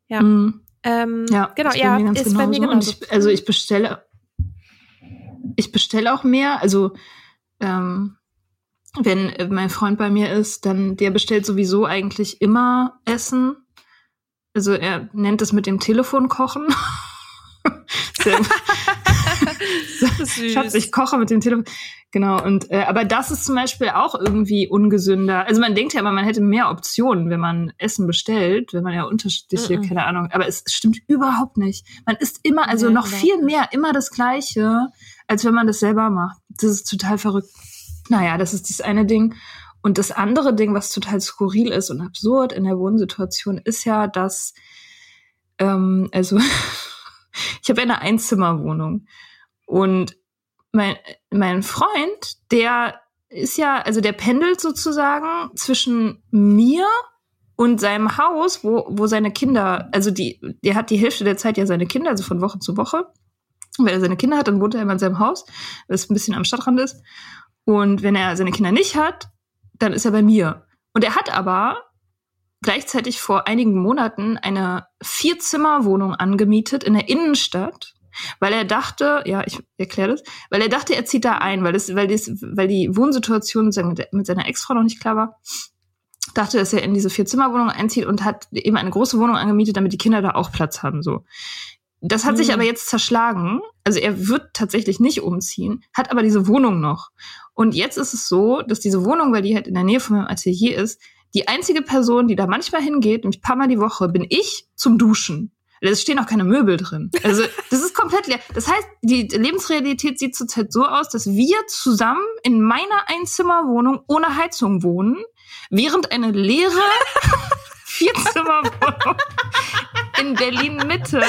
Ja. Mhm. Ähm, ja, genau, ja, ist bei mir genauso. Ich, also ich bestelle, ich bestelle auch mehr. Also ähm, wenn mein Freund bei mir ist, dann der bestellt sowieso eigentlich immer Essen. Also er nennt es mit dem Telefon kochen. Schatz, ich koche mit dem Telefon. Genau, und äh, aber das ist zum Beispiel auch irgendwie ungesünder. Also man denkt ja immer, man hätte mehr Optionen, wenn man Essen bestellt, wenn man ja unterschiedliche, mm -mm. keine Ahnung, aber es stimmt überhaupt nicht. Man isst immer, also ja, noch viel mehr, immer das Gleiche, als wenn man das selber macht. Das ist total verrückt. Naja, das ist das eine Ding. Und das andere Ding, was total skurril ist und absurd in der Wohnsituation, ist ja, dass, ähm, also ich habe eine Einzimmerwohnung und mein, mein Freund, der ist ja, also der pendelt sozusagen zwischen mir und seinem Haus, wo, wo seine Kinder, also die, der hat die Hälfte der Zeit ja seine Kinder, also von Woche zu Woche. Wenn er seine Kinder hat, dann wohnt er immer in seinem Haus, das ein bisschen am Stadtrand ist. Und wenn er seine Kinder nicht hat, dann ist er bei mir. Und er hat aber gleichzeitig vor einigen Monaten eine Vierzimmerwohnung angemietet in der Innenstadt weil er dachte, ja, ich erkläre das, weil er dachte, er zieht da ein, weil das, weil das, weil die Wohnsituation mit, mit seiner Ex-Frau noch nicht klar war, dachte, dass er in diese Vier-Zimmer-Wohnung einzieht und hat eben eine große Wohnung angemietet, damit die Kinder da auch Platz haben, so. Das hat mhm. sich aber jetzt zerschlagen. Also er wird tatsächlich nicht umziehen, hat aber diese Wohnung noch. Und jetzt ist es so, dass diese Wohnung, weil die halt in der Nähe von meinem Atelier ist, die einzige Person, die da manchmal hingeht, nämlich ein paar Mal die Woche, bin ich zum Duschen. Es stehen auch keine Möbel drin. Also das ist komplett leer. Das heißt, die Lebensrealität sieht zurzeit so aus, dass wir zusammen in meiner Einzimmerwohnung ohne Heizung wohnen, während eine leere Vierzimmerwohnung in Berlin Mitte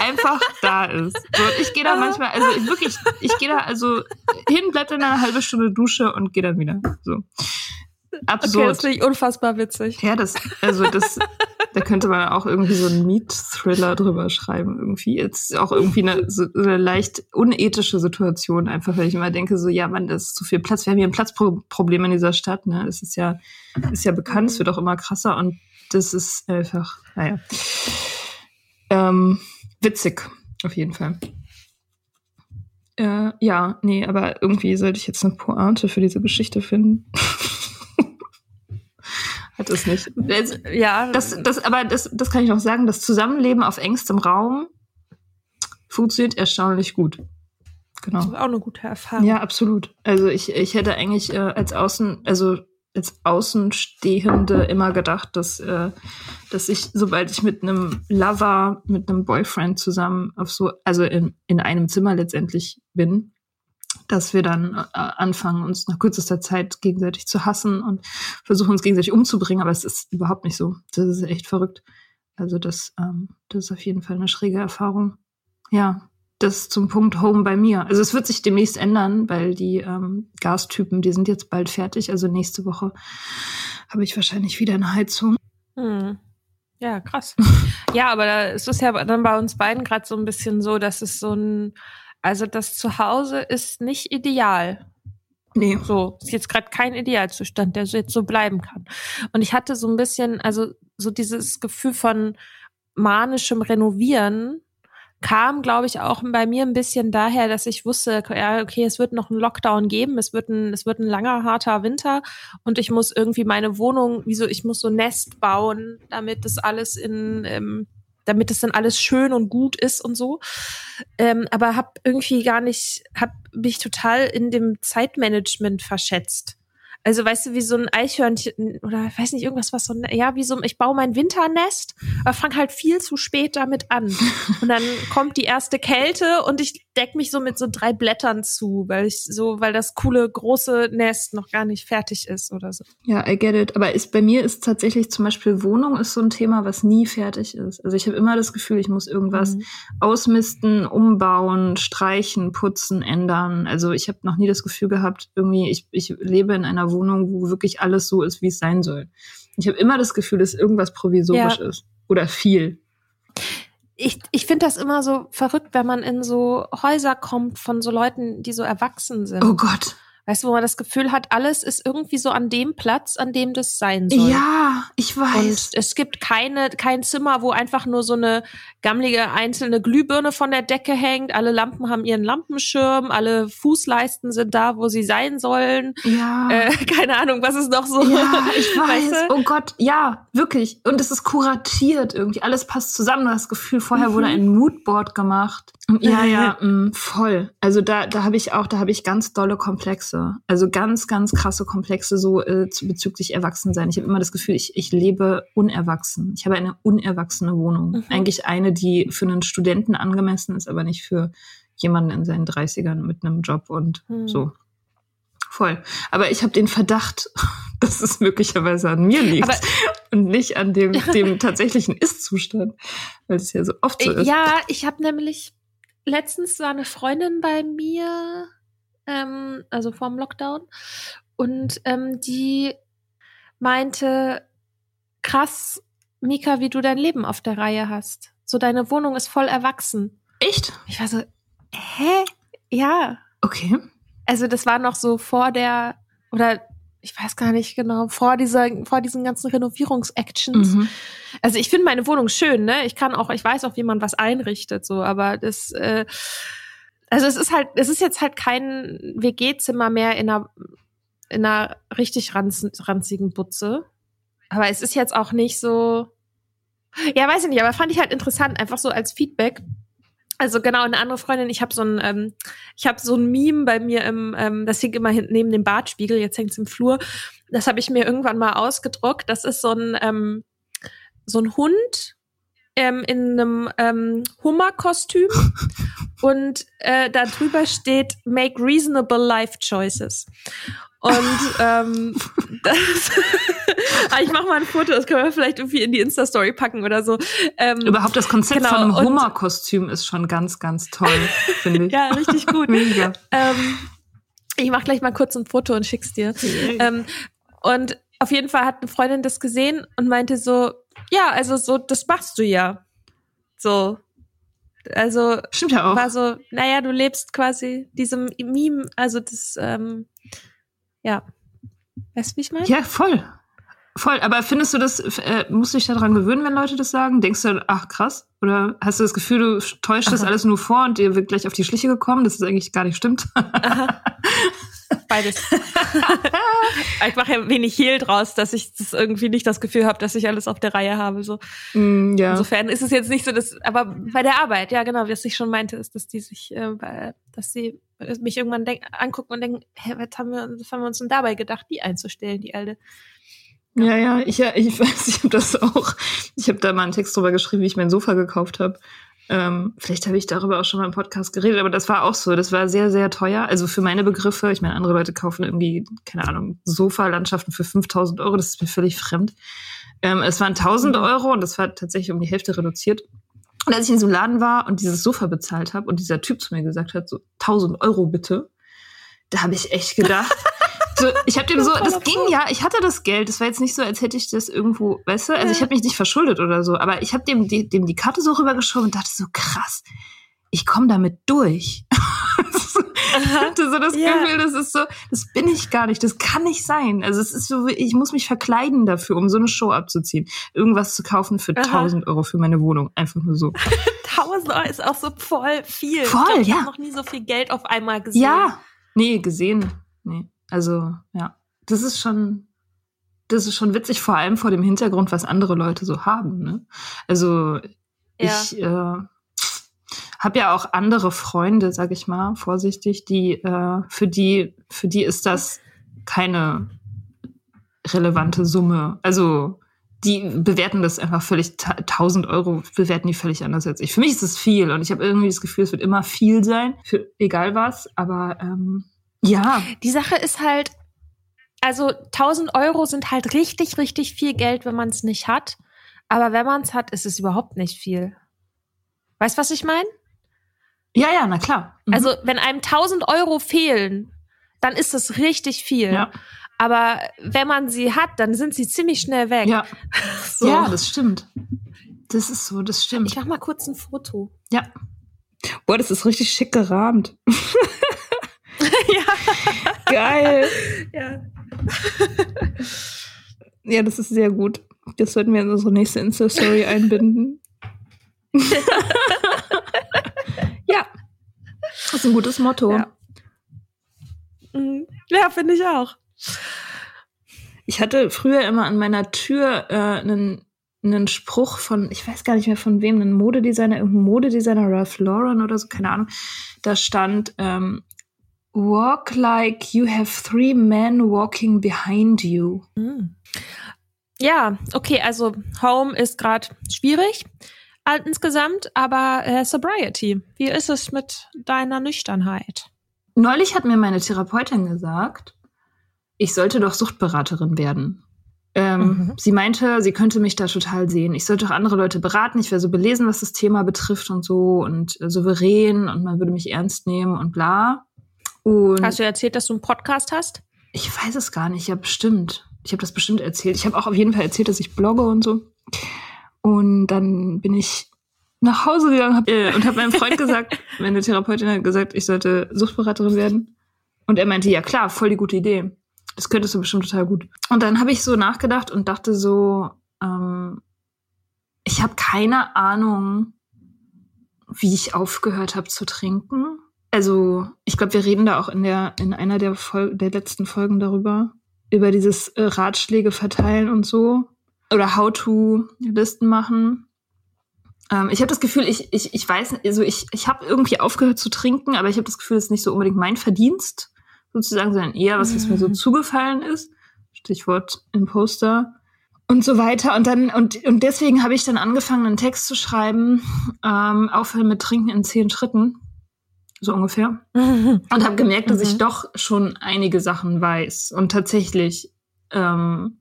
einfach da ist. So, ich gehe da manchmal, also ich wirklich, ich gehe da also hin, bleibe dann eine halbe Stunde Dusche und gehe dann wieder. So absurd. Okay, das finde ich unfassbar witzig. Ja, das, also das, da könnte man auch irgendwie so einen Meat-Thriller drüber schreiben. Irgendwie jetzt auch irgendwie eine, so eine leicht unethische Situation, einfach weil ich immer denke, so, ja, man, das ist zu viel Platz. Wir haben hier ein Platzproblem in dieser Stadt, ne? Das ist ja, ist ja bekannt, es wird auch immer krasser und das ist einfach, naja. Ähm, witzig, auf jeden Fall. Äh, ja, nee, aber irgendwie sollte ich jetzt eine Pointe für diese Geschichte finden. Hat es nicht. Das, ja. Das, das, aber das, das kann ich noch sagen, das Zusammenleben auf engstem Raum funktioniert erstaunlich gut. Genau. Das ist auch eine gute Erfahrung. Ja, absolut. Also ich, ich hätte eigentlich äh, als Außen, also als Außenstehende immer gedacht, dass, äh, dass ich, sobald ich mit einem Lover, mit einem Boyfriend zusammen auf so, also in, in einem Zimmer letztendlich bin, dass wir dann äh, anfangen, uns nach kürzester Zeit gegenseitig zu hassen und versuchen, uns gegenseitig umzubringen. Aber es ist überhaupt nicht so. Das ist echt verrückt. Also das, ähm, das ist auf jeden Fall eine schräge Erfahrung. Ja, das zum Punkt Home bei mir. Also es wird sich demnächst ändern, weil die ähm, Gastypen, die sind jetzt bald fertig. Also nächste Woche habe ich wahrscheinlich wieder eine Heizung. Hm. Ja, krass. ja, aber da ist es ja dann bei uns beiden gerade so ein bisschen so, dass es so ein, also das Zuhause ist nicht ideal. Nee. So, ist jetzt gerade kein Idealzustand, der so jetzt so bleiben kann. Und ich hatte so ein bisschen, also so dieses Gefühl von manischem Renovieren, kam, glaube ich, auch bei mir ein bisschen daher, dass ich wusste, ja, okay, es wird noch einen Lockdown geben, es wird ein, es wird ein langer, harter Winter und ich muss irgendwie meine Wohnung, wieso, ich muss so Nest bauen, damit das alles in, ähm, damit es dann alles schön und gut ist und so. Ähm, aber hab irgendwie gar nicht, hab mich total in dem Zeitmanagement verschätzt. Also weißt du, wie so ein Eichhörnchen oder weiß nicht, irgendwas, was so, ja, wie so, ich baue mein Winternest, aber fang halt viel zu spät damit an. Und dann kommt die erste Kälte und ich deck mich so mit so drei Blättern zu, weil ich so, weil das coole große Nest noch gar nicht fertig ist oder so. Ja, I get it. Aber ist, bei mir ist tatsächlich zum Beispiel Wohnung ist so ein Thema, was nie fertig ist. Also ich habe immer das Gefühl, ich muss irgendwas mhm. ausmisten, umbauen, streichen, putzen, ändern. Also ich habe noch nie das Gefühl gehabt, irgendwie, ich, ich lebe in einer Wohnung, wo wirklich alles so ist, wie es sein soll. Ich habe immer das Gefühl, dass irgendwas provisorisch ja. ist. Oder viel ich, ich finde das immer so verrückt, wenn man in so Häuser kommt von so Leuten, die so erwachsen sind. Oh Gott. Weißt du, wo man das Gefühl hat, alles ist irgendwie so an dem Platz, an dem das sein soll. Ja, ich weiß. Und es gibt keine, kein Zimmer, wo einfach nur so eine gammelige einzelne Glühbirne von der Decke hängt. Alle Lampen haben ihren Lampenschirm, alle Fußleisten sind da, wo sie sein sollen. Ja. Äh, keine Ahnung, was ist noch so. Ja, ich weiß. Weißt du? Oh Gott, ja, wirklich. Und es ist kuratiert irgendwie. Alles passt zusammen. Du hast das Gefühl, vorher mhm. wurde ein Moodboard gemacht. Ja, ja, mh, mm, voll. Also da, da habe ich auch, da habe ich ganz dolle Komplexe. Also ganz, ganz krasse Komplexe so äh, bezüglich Erwachsensein. Ich habe immer das Gefühl, ich, ich lebe unerwachsen. Ich habe eine unerwachsene Wohnung. Mhm. Eigentlich eine, die für einen Studenten angemessen ist, aber nicht für jemanden in seinen 30ern mit einem Job und mhm. so. Voll. Aber ich habe den Verdacht, dass es möglicherweise an mir liegt aber und nicht an dem, dem tatsächlichen Ist-Zustand, weil es ja so oft so ist. Ja, ich habe nämlich letztens war eine Freundin bei mir, ähm, also vorm Lockdown, und ähm, die meinte, krass, Mika, wie du dein Leben auf der Reihe hast. So, deine Wohnung ist voll erwachsen. Echt? Ich war so, hä? Ja. Okay. Also, das war noch so vor der, oder ich weiß gar nicht genau, vor dieser, vor diesen ganzen Renovierungsactions. Mhm. Also ich finde meine Wohnung schön, ne? Ich kann auch, ich weiß auch, wie man was einrichtet, so, aber das, äh, also es ist halt, es ist jetzt halt kein WG-Zimmer mehr in einer, in einer richtig ranz, ranzigen Butze. Aber es ist jetzt auch nicht so, ja, weiß ich nicht, aber fand ich halt interessant, einfach so als Feedback. Also genau, eine andere Freundin, ich habe so ein, ähm, ich habe so ein Meme bei mir im, ähm, das hängt immer hinten neben dem Badspiegel, jetzt hängt's im Flur. Das habe ich mir irgendwann mal ausgedruckt. Das ist so ein, ähm, so ein Hund ähm, in einem ähm, Hummerkostüm und äh, da drüber steht Make reasonable life choices. Und ähm, das, ah, ich mache mal ein Foto, das können wir vielleicht irgendwie in die Insta-Story packen oder so. Ähm, Überhaupt das Konzept genau, von einem Hummerkostüm ist schon ganz, ganz toll, finde ich. ja, richtig gut. Mega. Ähm, ich mache gleich mal kurz ein Foto und schick's dir. Ähm, und auf jeden Fall hat eine Freundin das gesehen und meinte so, ja, also so, das machst du ja. So. Also Stimmt ja auch. war so, naja, du lebst quasi diesem Meme, also das ähm, ja. Weißt du, wie ich meine? Ja, voll. voll. Aber findest du das, äh, musst du dich daran gewöhnen, wenn Leute das sagen? Denkst du, ach krass? Oder hast du das Gefühl, du täuschst das alles nur vor und dir wird gleich auf die Schliche gekommen, dass es eigentlich gar nicht stimmt? Beides. ich mache ja wenig Hehl draus, dass ich das irgendwie nicht das Gefühl habe, dass ich alles auf der Reihe habe. So. Mm, ja. Insofern ist es jetzt nicht so, dass, aber bei der Arbeit, ja genau, was ich schon meinte, ist, dass die sich, äh, dass sie mich irgendwann denk, angucken und denken, hä, was haben wir, was haben wir uns denn dabei gedacht, die einzustellen, die alte. Ja, ja, ich, ja, ich weiß, ich habe das auch. Ich habe da mal einen Text drüber geschrieben, wie ich mein Sofa gekauft habe. Ähm, vielleicht habe ich darüber auch schon mal im Podcast geredet, aber das war auch so. Das war sehr, sehr teuer. Also für meine Begriffe, ich meine, andere Leute kaufen irgendwie, keine Ahnung, Sofa-Landschaften für 5000 Euro. Das ist mir völlig fremd. Ähm, es waren 1000 mhm. Euro und das war tatsächlich um die Hälfte reduziert. Und als ich in diesem Laden war und dieses Sofa bezahlt habe und dieser Typ zu mir gesagt hat, so 1000 Euro bitte, da habe ich echt gedacht, so, ich habe dem so, das ging ja, ich hatte das Geld. Das war jetzt nicht so, als hätte ich das irgendwo, weißt du, also ich habe mich nicht verschuldet oder so, aber ich habe dem, die, dem die Karte so rübergeschoben und dachte so, krass, ich komme damit durch. ich hatte so das ja. Gefühl, das ist so, das bin ich gar nicht, das kann nicht sein. Also es ist so, ich muss mich verkleiden dafür, um so eine Show abzuziehen. Irgendwas zu kaufen für Aha. 1000 Euro für meine Wohnung. Einfach nur so. 1000 Euro ist auch so voll viel. Voll, ich glaub, ich ja. habe noch nie so viel Geld auf einmal gesehen. Ja, nee, gesehen. Nee. Also, ja. Das ist schon, das ist schon witzig, vor allem vor dem Hintergrund, was andere Leute so haben. Ne? Also, ja. ich äh, habe ja auch andere Freunde, sag ich mal, vorsichtig, die äh, für die für die ist das keine relevante Summe. Also die bewerten das einfach völlig 1000 Euro bewerten die völlig anders als ich. Für mich ist es viel und ich habe irgendwie das Gefühl, es wird immer viel sein für egal was. Aber ähm, ja. Die Sache ist halt, also 1000 Euro sind halt richtig, richtig viel Geld, wenn man es nicht hat. Aber wenn man es hat, ist es überhaupt nicht viel. Weißt du, was ich meine? Ja, ja, na klar. Mhm. Also, wenn einem 1000 Euro fehlen, dann ist das richtig viel. Ja. Aber wenn man sie hat, dann sind sie ziemlich schnell weg. Ja, so. ja das stimmt. Das ist so, das stimmt. Ich mach mal kurz ein Foto. Ja. Boah, das ist richtig schick gerahmt. ja. Geil. Ja. ja, das ist sehr gut. Das sollten wir in unsere nächste Insta-Story einbinden. ja. Das ist ein gutes Motto. Ja, mhm. ja finde ich auch. Ich hatte früher immer an meiner Tür äh, einen, einen Spruch von, ich weiß gar nicht mehr von wem, ein Modedesigner, irgendein Modedesigner, Ralph Lauren oder so, keine Ahnung. Da stand, ähm, Walk like you have three men walking behind you. Hm. Ja, okay, also Home ist gerade schwierig insgesamt, aber äh, Sobriety, wie ist es mit deiner Nüchternheit? Neulich hat mir meine Therapeutin gesagt, ich sollte doch Suchtberaterin werden. Ähm, mhm. Sie meinte, sie könnte mich da total sehen. Ich sollte auch andere Leute beraten. Ich wäre so belesen, was das Thema betrifft und so und äh, souverän und man würde mich ernst nehmen und bla. Und hast du erzählt, dass du einen Podcast hast? Ich weiß es gar nicht. Ja, bestimmt. Ich habe das bestimmt erzählt. Ich habe auch auf jeden Fall erzählt, dass ich blogge und so. Und dann bin ich nach Hause gegangen hab, äh, und habe meinem Freund gesagt, meine Therapeutin hat gesagt, ich sollte Suchtberaterin werden. Und er meinte, ja klar, voll die gute Idee. Das könntest du bestimmt total gut. Und dann habe ich so nachgedacht und dachte so, ähm, ich habe keine Ahnung, wie ich aufgehört habe zu trinken also ich glaube, wir reden da auch in der in einer der, Fol der letzten Folgen darüber über dieses äh, Ratschläge verteilen und so oder How-to-Listen machen. Ähm, ich habe das Gefühl, ich ich ich weiß, also ich ich habe irgendwie aufgehört zu trinken, aber ich habe das Gefühl, es ist nicht so unbedingt mein Verdienst sozusagen, sondern eher was, was mir so mhm. zugefallen ist. Stichwort Imposter und so weiter. Und dann, und, und deswegen habe ich dann angefangen, einen Text zu schreiben, ähm, aufhören mit Trinken in zehn Schritten so ungefähr. Und habe gemerkt, dass mhm. ich doch schon einige Sachen weiß und tatsächlich ähm,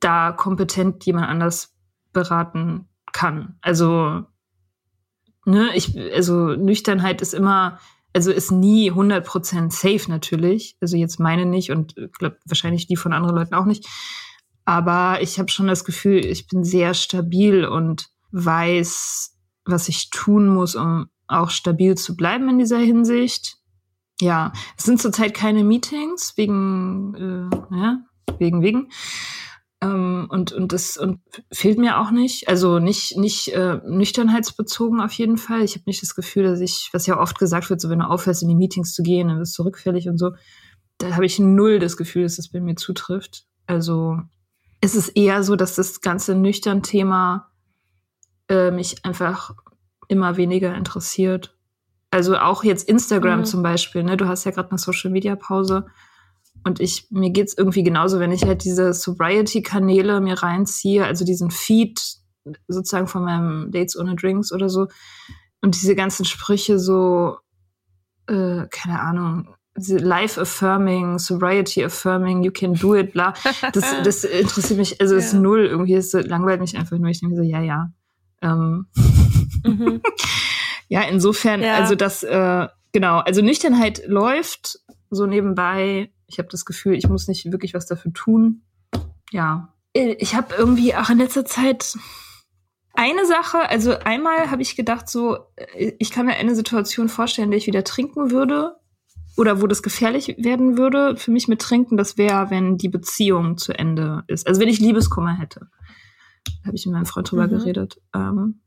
da kompetent jemand anders beraten kann. Also, ne, ich, also Nüchternheit ist immer, also ist nie 100% safe natürlich. Also jetzt meine nicht und glaub, wahrscheinlich die von anderen Leuten auch nicht. Aber ich habe schon das Gefühl, ich bin sehr stabil und weiß, was ich tun muss, um auch stabil zu bleiben in dieser Hinsicht. Ja, es sind zurzeit keine Meetings wegen äh, ja, wegen, wegen. Ähm, und, und das und fehlt mir auch nicht. Also nicht, nicht äh, nüchternheitsbezogen auf jeden Fall. Ich habe nicht das Gefühl, dass ich, was ja oft gesagt wird, so wenn du aufhörst, in die Meetings zu gehen, dann bist du rückfällig und so. Da habe ich null das Gefühl, dass das bei mir zutrifft. Also es ist eher so, dass das ganze nüchtern Thema äh, mich einfach immer weniger interessiert. Also auch jetzt Instagram mhm. zum Beispiel, ne? Du hast ja gerade eine Social Media Pause und ich, mir geht's irgendwie genauso, wenn ich halt diese Sobriety-Kanäle mir reinziehe, also diesen Feed sozusagen von meinem Dates ohne Drinks oder so. Und diese ganzen Sprüche so, äh, keine Ahnung, Life affirming, Sobriety affirming, you can do it, bla. Das, das interessiert mich, also es ja. ist null irgendwie, es langweilt mich einfach nur. Ich denke so, ja, ja. Ähm. Mhm. ja, insofern, ja. also das, äh, genau, also Nüchternheit läuft so nebenbei ich habe das Gefühl, ich muss nicht wirklich was dafür tun. Ja. Ich habe irgendwie auch in letzter Zeit eine Sache, also einmal habe ich gedacht, so, äh, ich kann mir eine Situation vorstellen, in der ich wieder trinken würde oder wo das gefährlich werden würde für mich mit Trinken, das wäre, wenn die Beziehung zu Ende ist. Also wenn ich Liebeskummer hätte. Habe ich mit meinem Freund drüber mhm. geredet. Ähm,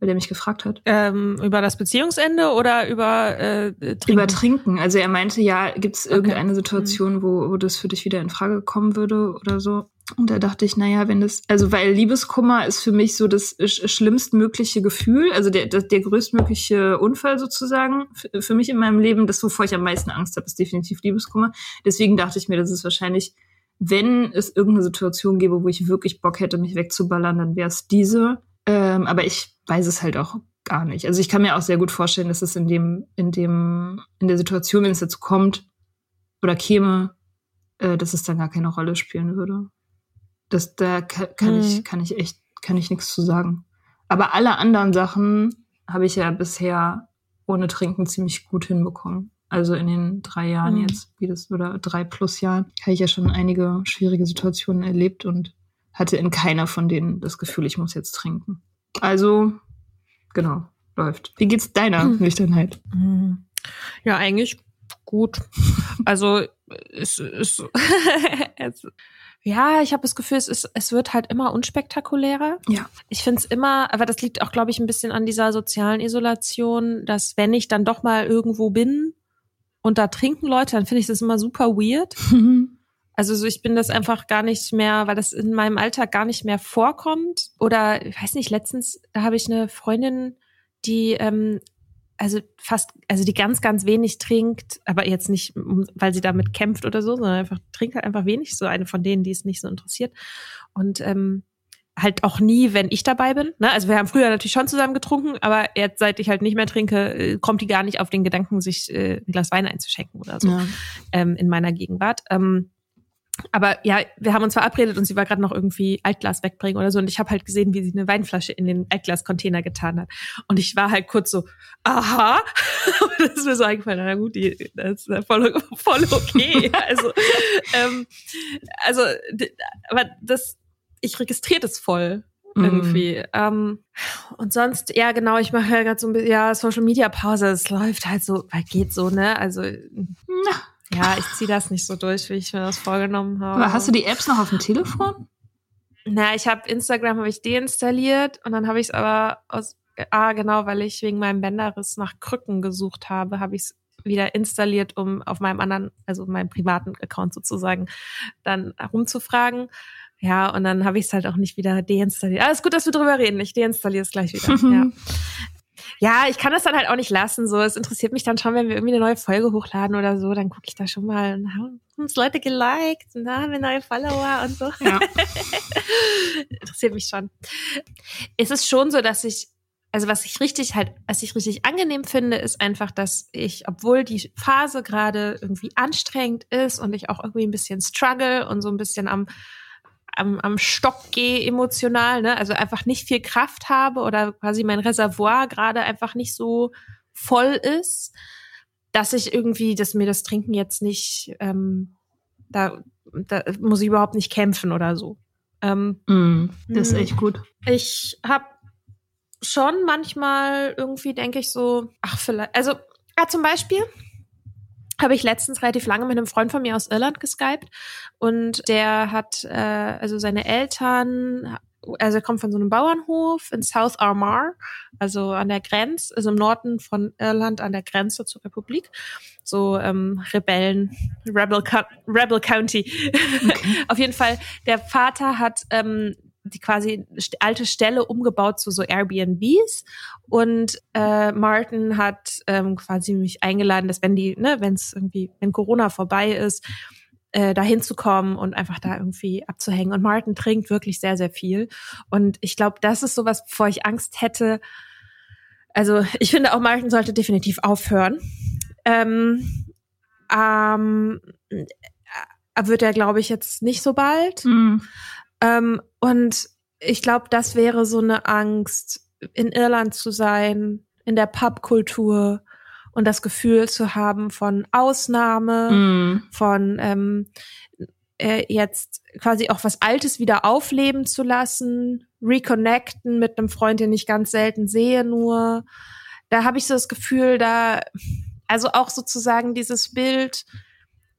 weil der mich gefragt hat. Ähm, über das Beziehungsende oder über äh, Trinken? Über Trinken. Also er meinte, ja, gibt es irgendeine okay. Situation, mhm. wo, wo das für dich wieder in Frage kommen würde oder so? Und da dachte ich, naja, wenn das, also weil Liebeskummer ist für mich so das schlimmstmögliche Gefühl, also der, der, der größtmögliche Unfall sozusagen für mich in meinem Leben, das, wovor ich am meisten Angst habe, ist definitiv Liebeskummer. Deswegen dachte ich mir, das ist wahrscheinlich, wenn es irgendeine Situation gäbe, wo ich wirklich Bock hätte, mich wegzuballern, dann wäre es diese. Ähm, aber ich weiß es halt auch gar nicht. Also ich kann mir auch sehr gut vorstellen, dass es in dem, in dem, in der Situation, wenn es dazu kommt oder käme, äh, dass es dann gar keine Rolle spielen würde. Das, da kann, kann mhm. ich, kann ich echt, kann ich nichts zu sagen. Aber alle anderen Sachen habe ich ja bisher ohne Trinken ziemlich gut hinbekommen. Also in den drei Jahren mhm. jetzt, wie das, oder drei plus Jahren, habe ich ja schon einige schwierige Situationen erlebt und hatte in keiner von denen das Gefühl, ich muss jetzt trinken. Also, genau, läuft. Wie geht's deiner hm. Nüchternheit? Hm. Ja, eigentlich gut. Also, es ist, ja, ich habe das Gefühl, es, ist, es wird halt immer unspektakulärer. Ja. Ich finde es immer, aber das liegt auch, glaube ich, ein bisschen an dieser sozialen Isolation, dass wenn ich dann doch mal irgendwo bin und da trinken Leute, dann finde ich das immer super weird. Also so, ich bin das einfach gar nicht mehr, weil das in meinem Alltag gar nicht mehr vorkommt. Oder ich weiß nicht, letztens, da habe ich eine Freundin, die ähm, also fast, also die ganz, ganz wenig trinkt, aber jetzt nicht, weil sie damit kämpft oder so, sondern einfach trinkt halt einfach wenig. So eine von denen, die es nicht so interessiert. Und ähm, halt auch nie, wenn ich dabei bin. Ne? Also wir haben früher natürlich schon zusammen getrunken, aber jetzt, seit ich halt nicht mehr trinke, äh, kommt die gar nicht auf den Gedanken, sich äh, ein Glas Wein einzuschenken oder so ja. ähm, in meiner Gegenwart. Ähm, aber ja, wir haben uns verabredet und sie war gerade noch irgendwie Altglas wegbringen oder so. Und ich habe halt gesehen, wie sie eine Weinflasche in den Altglas-Container getan hat. Und ich war halt kurz so, aha. das ist mir so eingefallen, na gut, die, das ist voll, voll okay. also, ähm, also, aber das, ich registriere das voll mhm. irgendwie. Mm. Ähm, und sonst, ja genau, ich mache ja gerade so ein bisschen, ja, Social Media Pause, es läuft halt so, weil geht so, ne? Also. Ja, ich ziehe das nicht so durch, wie ich mir das vorgenommen habe. Aber hast du die Apps noch auf dem Telefon? Na, ich habe Instagram habe ich deinstalliert und dann habe ich es aber aus ah genau, weil ich wegen meinem Bänderriss nach Krücken gesucht habe, habe ich es wieder installiert, um auf meinem anderen, also meinem privaten Account sozusagen, dann rumzufragen. Ja, und dann habe ich es halt auch nicht wieder deinstalliert. Alles gut, dass wir drüber reden. Ich deinstalliere es gleich wieder. ja. Ja, ich kann das dann halt auch nicht lassen. So, es interessiert mich dann schon, wenn wir irgendwie eine neue Folge hochladen oder so, dann gucke ich da schon mal, haben uns Leute geliked und da haben wir neue Follower und so. Ja. interessiert mich schon. Es ist schon so, dass ich also was ich richtig halt, was ich richtig angenehm finde, ist einfach, dass ich, obwohl die Phase gerade irgendwie anstrengend ist und ich auch irgendwie ein bisschen struggle und so ein bisschen am am, am Stock gehe emotional, ne? also einfach nicht viel Kraft habe oder quasi mein Reservoir gerade einfach nicht so voll ist, dass ich irgendwie, dass mir das Trinken jetzt nicht, ähm, da, da muss ich überhaupt nicht kämpfen oder so. Ähm, mm, das ist echt gut. Ich habe schon manchmal irgendwie denke ich so, ach vielleicht, also ja, zum Beispiel habe ich letztens relativ lange mit einem Freund von mir aus Irland geskypt und der hat, äh, also seine Eltern, also er kommt von so einem Bauernhof in South Armagh, also an der Grenze, also im Norden von Irland an der Grenze zur Republik, so ähm, Rebellen, Rebel, Rebel County. Okay. Auf jeden Fall, der Vater hat ähm, die quasi alte Stelle umgebaut zu so Airbnbs und äh, Martin hat ähm, quasi mich eingeladen, dass wenn die, ne, wenn es irgendwie, wenn Corona vorbei ist, äh, da hinzukommen und einfach da irgendwie abzuhängen. Und Martin trinkt wirklich sehr, sehr viel. Und ich glaube, das ist sowas, bevor ich Angst hätte. Also ich finde auch, Martin sollte definitiv aufhören. Ähm, ähm, äh, wird er, glaube ich, jetzt nicht so bald. Mhm. Ähm, und ich glaube, das wäre so eine Angst, in Irland zu sein, in der Pubkultur und das Gefühl zu haben von Ausnahme, mm. von ähm, äh, jetzt quasi auch was Altes wieder aufleben zu lassen, reconnecten mit einem Freund, den ich ganz selten sehe, nur. Da habe ich so das Gefühl, da, also auch sozusagen dieses Bild,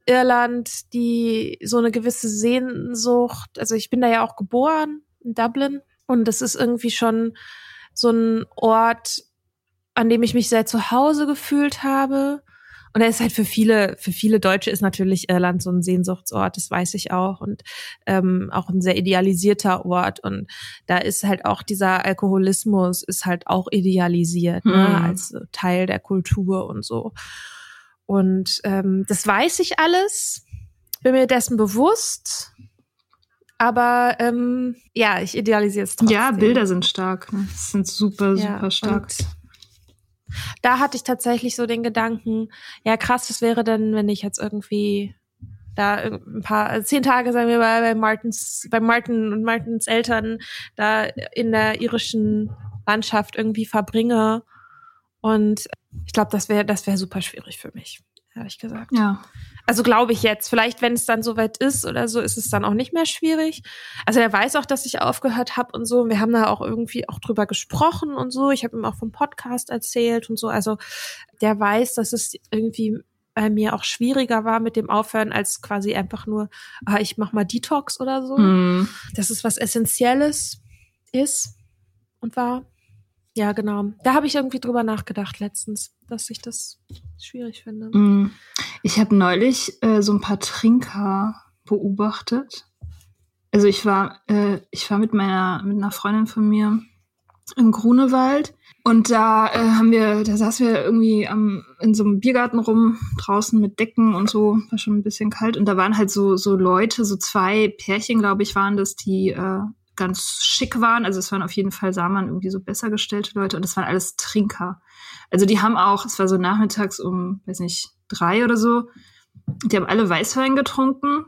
Irland, die so eine gewisse Sehnsucht, also ich bin da ja auch geboren in Dublin und das ist irgendwie schon so ein Ort, an dem ich mich sehr zu Hause gefühlt habe. Und er ist halt für viele, für viele Deutsche ist natürlich Irland so ein Sehnsuchtsort, das weiß ich auch. Und ähm, auch ein sehr idealisierter Ort. Und da ist halt auch dieser Alkoholismus ist halt auch idealisiert, ne, hm. ne, als Teil der Kultur und so. Und ähm, das weiß ich alles, bin mir dessen bewusst. Aber ähm, ja, ich idealisiere es trotzdem. Ja, Bilder sind stark. Ne? sind super, ja, super stark. Da hatte ich tatsächlich so den Gedanken, ja krass, was wäre denn, wenn ich jetzt irgendwie da ein paar, zehn Tage, sagen wir mal, bei Martins, bei Martin und Martins Eltern da in der irischen Landschaft irgendwie verbringe und ich glaube, das wäre das wäre super schwierig für mich, ehrlich gesagt. Ja. Also glaube ich jetzt. Vielleicht, wenn es dann soweit ist oder so, ist es dann auch nicht mehr schwierig. Also er weiß auch, dass ich aufgehört habe und so. Wir haben da auch irgendwie auch drüber gesprochen und so. Ich habe ihm auch vom Podcast erzählt und so. Also der weiß, dass es irgendwie bei mir auch schwieriger war mit dem Aufhören als quasi einfach nur, ah, ich mach mal Detox oder so. Mhm. Dass es was Essentielles ist und war. Ja, genau. Da habe ich irgendwie drüber nachgedacht letztens, dass ich das schwierig finde. Mm. Ich habe neulich äh, so ein paar Trinker beobachtet. Also ich war, äh, ich war mit meiner, mit einer Freundin von mir im Grunewald und da äh, haben wir, da saßen wir irgendwie am, in so einem Biergarten rum, draußen mit Decken und so, war schon ein bisschen kalt. Und da waren halt so, so Leute, so zwei Pärchen, glaube ich, waren das, die äh, ganz schick waren. Also es waren auf jeden Fall, sah man irgendwie so besser gestellte Leute und es waren alles Trinker. Also die haben auch, es war so nachmittags um, weiß nicht, drei oder so, die haben alle Weißwein getrunken.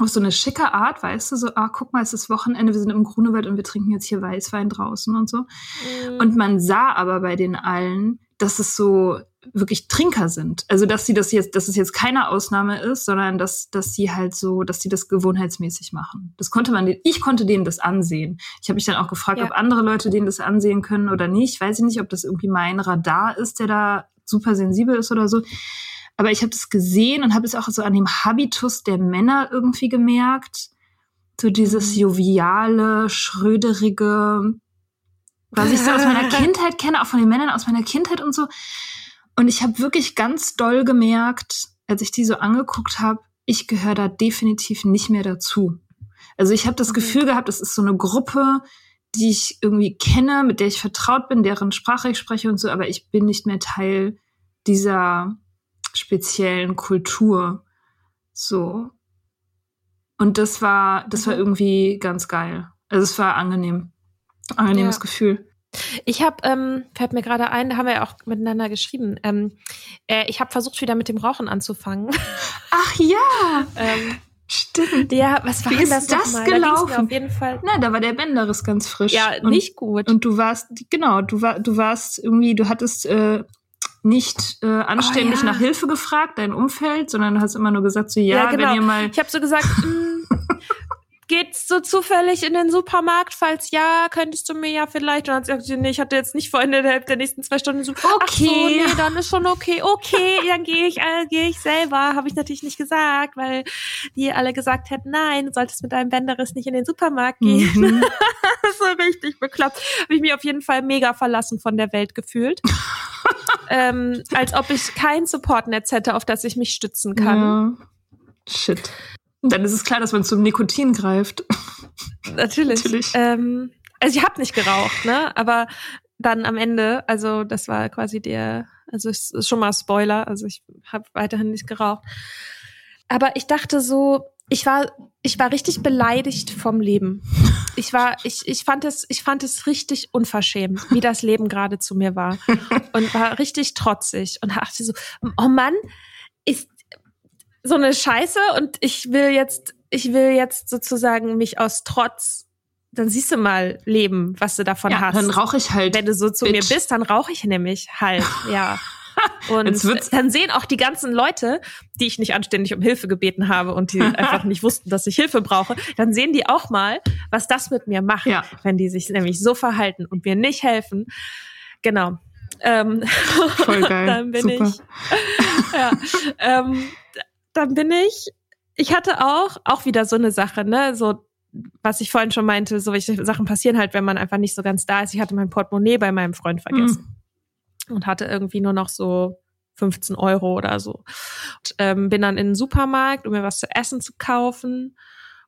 Auf so eine schicke Art, weißt du, so, ah, guck mal, es ist Wochenende, wir sind im Grunewald und wir trinken jetzt hier Weißwein draußen und so. Mhm. Und man sah aber bei den allen, dass es so wirklich Trinker sind. Also dass sie das jetzt, dass es jetzt keine Ausnahme ist, sondern dass, dass sie halt so, dass sie das gewohnheitsmäßig machen. Das konnte man, ich konnte denen das ansehen. Ich habe mich dann auch gefragt, ja. ob andere Leute denen das ansehen können oder nicht. Weiß ich nicht, ob das irgendwie mein Radar ist, der da super sensibel ist oder so. Aber ich habe das gesehen und habe es auch so an dem Habitus der Männer irgendwie gemerkt. So dieses mhm. joviale, schröderige, was ich so aus meiner Kindheit kenne, auch von den Männern aus meiner Kindheit und so. Und ich habe wirklich ganz doll gemerkt, als ich die so angeguckt habe, ich gehöre da definitiv nicht mehr dazu. Also ich habe das okay. Gefühl gehabt, es ist so eine Gruppe, die ich irgendwie kenne, mit der ich vertraut bin, deren Sprache ich spreche und so, aber ich bin nicht mehr Teil dieser speziellen Kultur. So. Und das war, das war mhm. irgendwie ganz geil. Also es war angenehm. Angenehmes ja. Gefühl. Ich habe, ähm, fällt mir gerade ein, da haben wir ja auch miteinander geschrieben. Ähm, äh, ich habe versucht, wieder mit dem Rauchen anzufangen. Ach ja! ähm, Stimmt. Ja, was war Wie denn das, das gelaufen? Da auf jeden Fall. Na, da war der Bänderriss ganz frisch. Ja, und, nicht gut. Und du warst, genau, du war, du warst irgendwie, du hattest äh, nicht äh, anständig oh, ja. nach Hilfe gefragt, dein Umfeld, sondern du hast immer nur gesagt so, ja, ja genau. wenn ihr mal. Ich habe so gesagt, geht's so zufällig in den Supermarkt? Falls ja, könntest du mir ja vielleicht. Und dann sagt sie, nee, ich hatte jetzt nicht vor Ende der, der nächsten zwei Stunden so, okay. ach so, nee, dann ist schon okay. Okay, dann gehe ich, äh, gehe ich selber. Habe ich natürlich nicht gesagt, weil die alle gesagt hätten, nein, du solltest mit deinem Bänderriss nicht in den Supermarkt gehen. Mhm. so richtig bekloppt. Habe ich mich auf jeden Fall mega verlassen von der Welt gefühlt. ähm, als ob ich kein Supportnetz hätte, auf das ich mich stützen kann. Ja. Shit. Dann ist es klar, dass man zum Nikotin greift. Natürlich. Natürlich. Ähm, also ich habe nicht geraucht, ne? Aber dann am Ende, also das war quasi der, also es ist schon mal Spoiler, also ich habe weiterhin nicht geraucht. Aber ich dachte so, ich war, ich war richtig beleidigt vom Leben. Ich war, ich, ich fand es, ich fand es richtig unverschämt, wie das Leben gerade zu mir war und war richtig trotzig und dachte so, oh Mann, ist so eine Scheiße und ich will jetzt, ich will jetzt sozusagen mich aus Trotz, dann siehst du mal Leben, was du davon ja, hast. Dann rauche ich halt. Wenn du so zu Bitch. mir bist, dann rauche ich nämlich halt, ja. Und dann sehen auch die ganzen Leute, die ich nicht anständig um Hilfe gebeten habe und die einfach nicht wussten, dass ich Hilfe brauche, dann sehen die auch mal, was das mit mir macht, ja. wenn die sich nämlich so verhalten und mir nicht helfen. Genau. Ähm, Voll geil. dann bin Super. ich. ja, ähm, dann bin ich, ich hatte auch, auch wieder so eine Sache, ne, so, was ich vorhin schon meinte, so welche Sachen passieren halt, wenn man einfach nicht so ganz da ist. Ich hatte mein Portemonnaie bei meinem Freund vergessen mhm. und hatte irgendwie nur noch so 15 Euro oder so. Und, ähm, bin dann in den Supermarkt, um mir was zu essen zu kaufen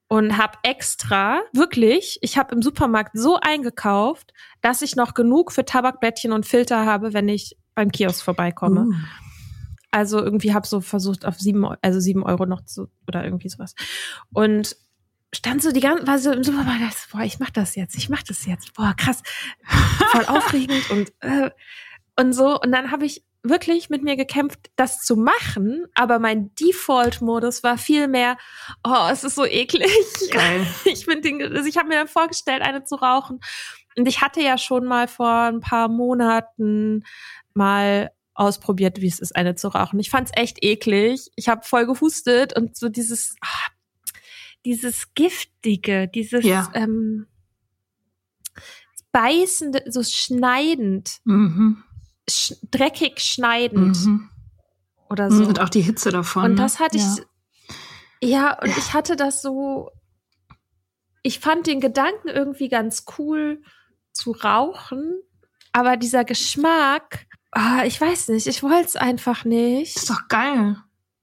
und habe extra, wirklich, ich habe im Supermarkt so eingekauft, dass ich noch genug für Tabakblättchen und Filter habe, wenn ich beim Kiosk vorbeikomme. Uh. Also irgendwie habe so versucht auf sieben, also sieben Euro noch zu oder irgendwie sowas. Und stand so die ganze, war so im Supermarkt, boah, ich mach das jetzt, ich mach das jetzt, boah, krass, voll aufregend und äh, und so. Und dann habe ich wirklich mit mir gekämpft, das zu machen, aber mein Default-Modus war viel mehr, oh, es ist so eklig. Geil. Ich bin den, also ich habe mir dann vorgestellt, eine zu rauchen. Und ich hatte ja schon mal vor ein paar Monaten mal ausprobiert, wie es ist, eine zu rauchen. Ich fand's echt eklig. Ich habe voll gehustet und so dieses, ah, dieses giftige, dieses ja. ähm, beißende, so schneidend, mhm. sch dreckig schneidend mhm. oder so. Und auch die Hitze davon. Und das hatte ja. ich, ja, und ja. ich hatte das so, ich fand den Gedanken irgendwie ganz cool zu rauchen, aber dieser Geschmack Ah, ich weiß nicht, ich wollte es einfach nicht. Das ist doch geil.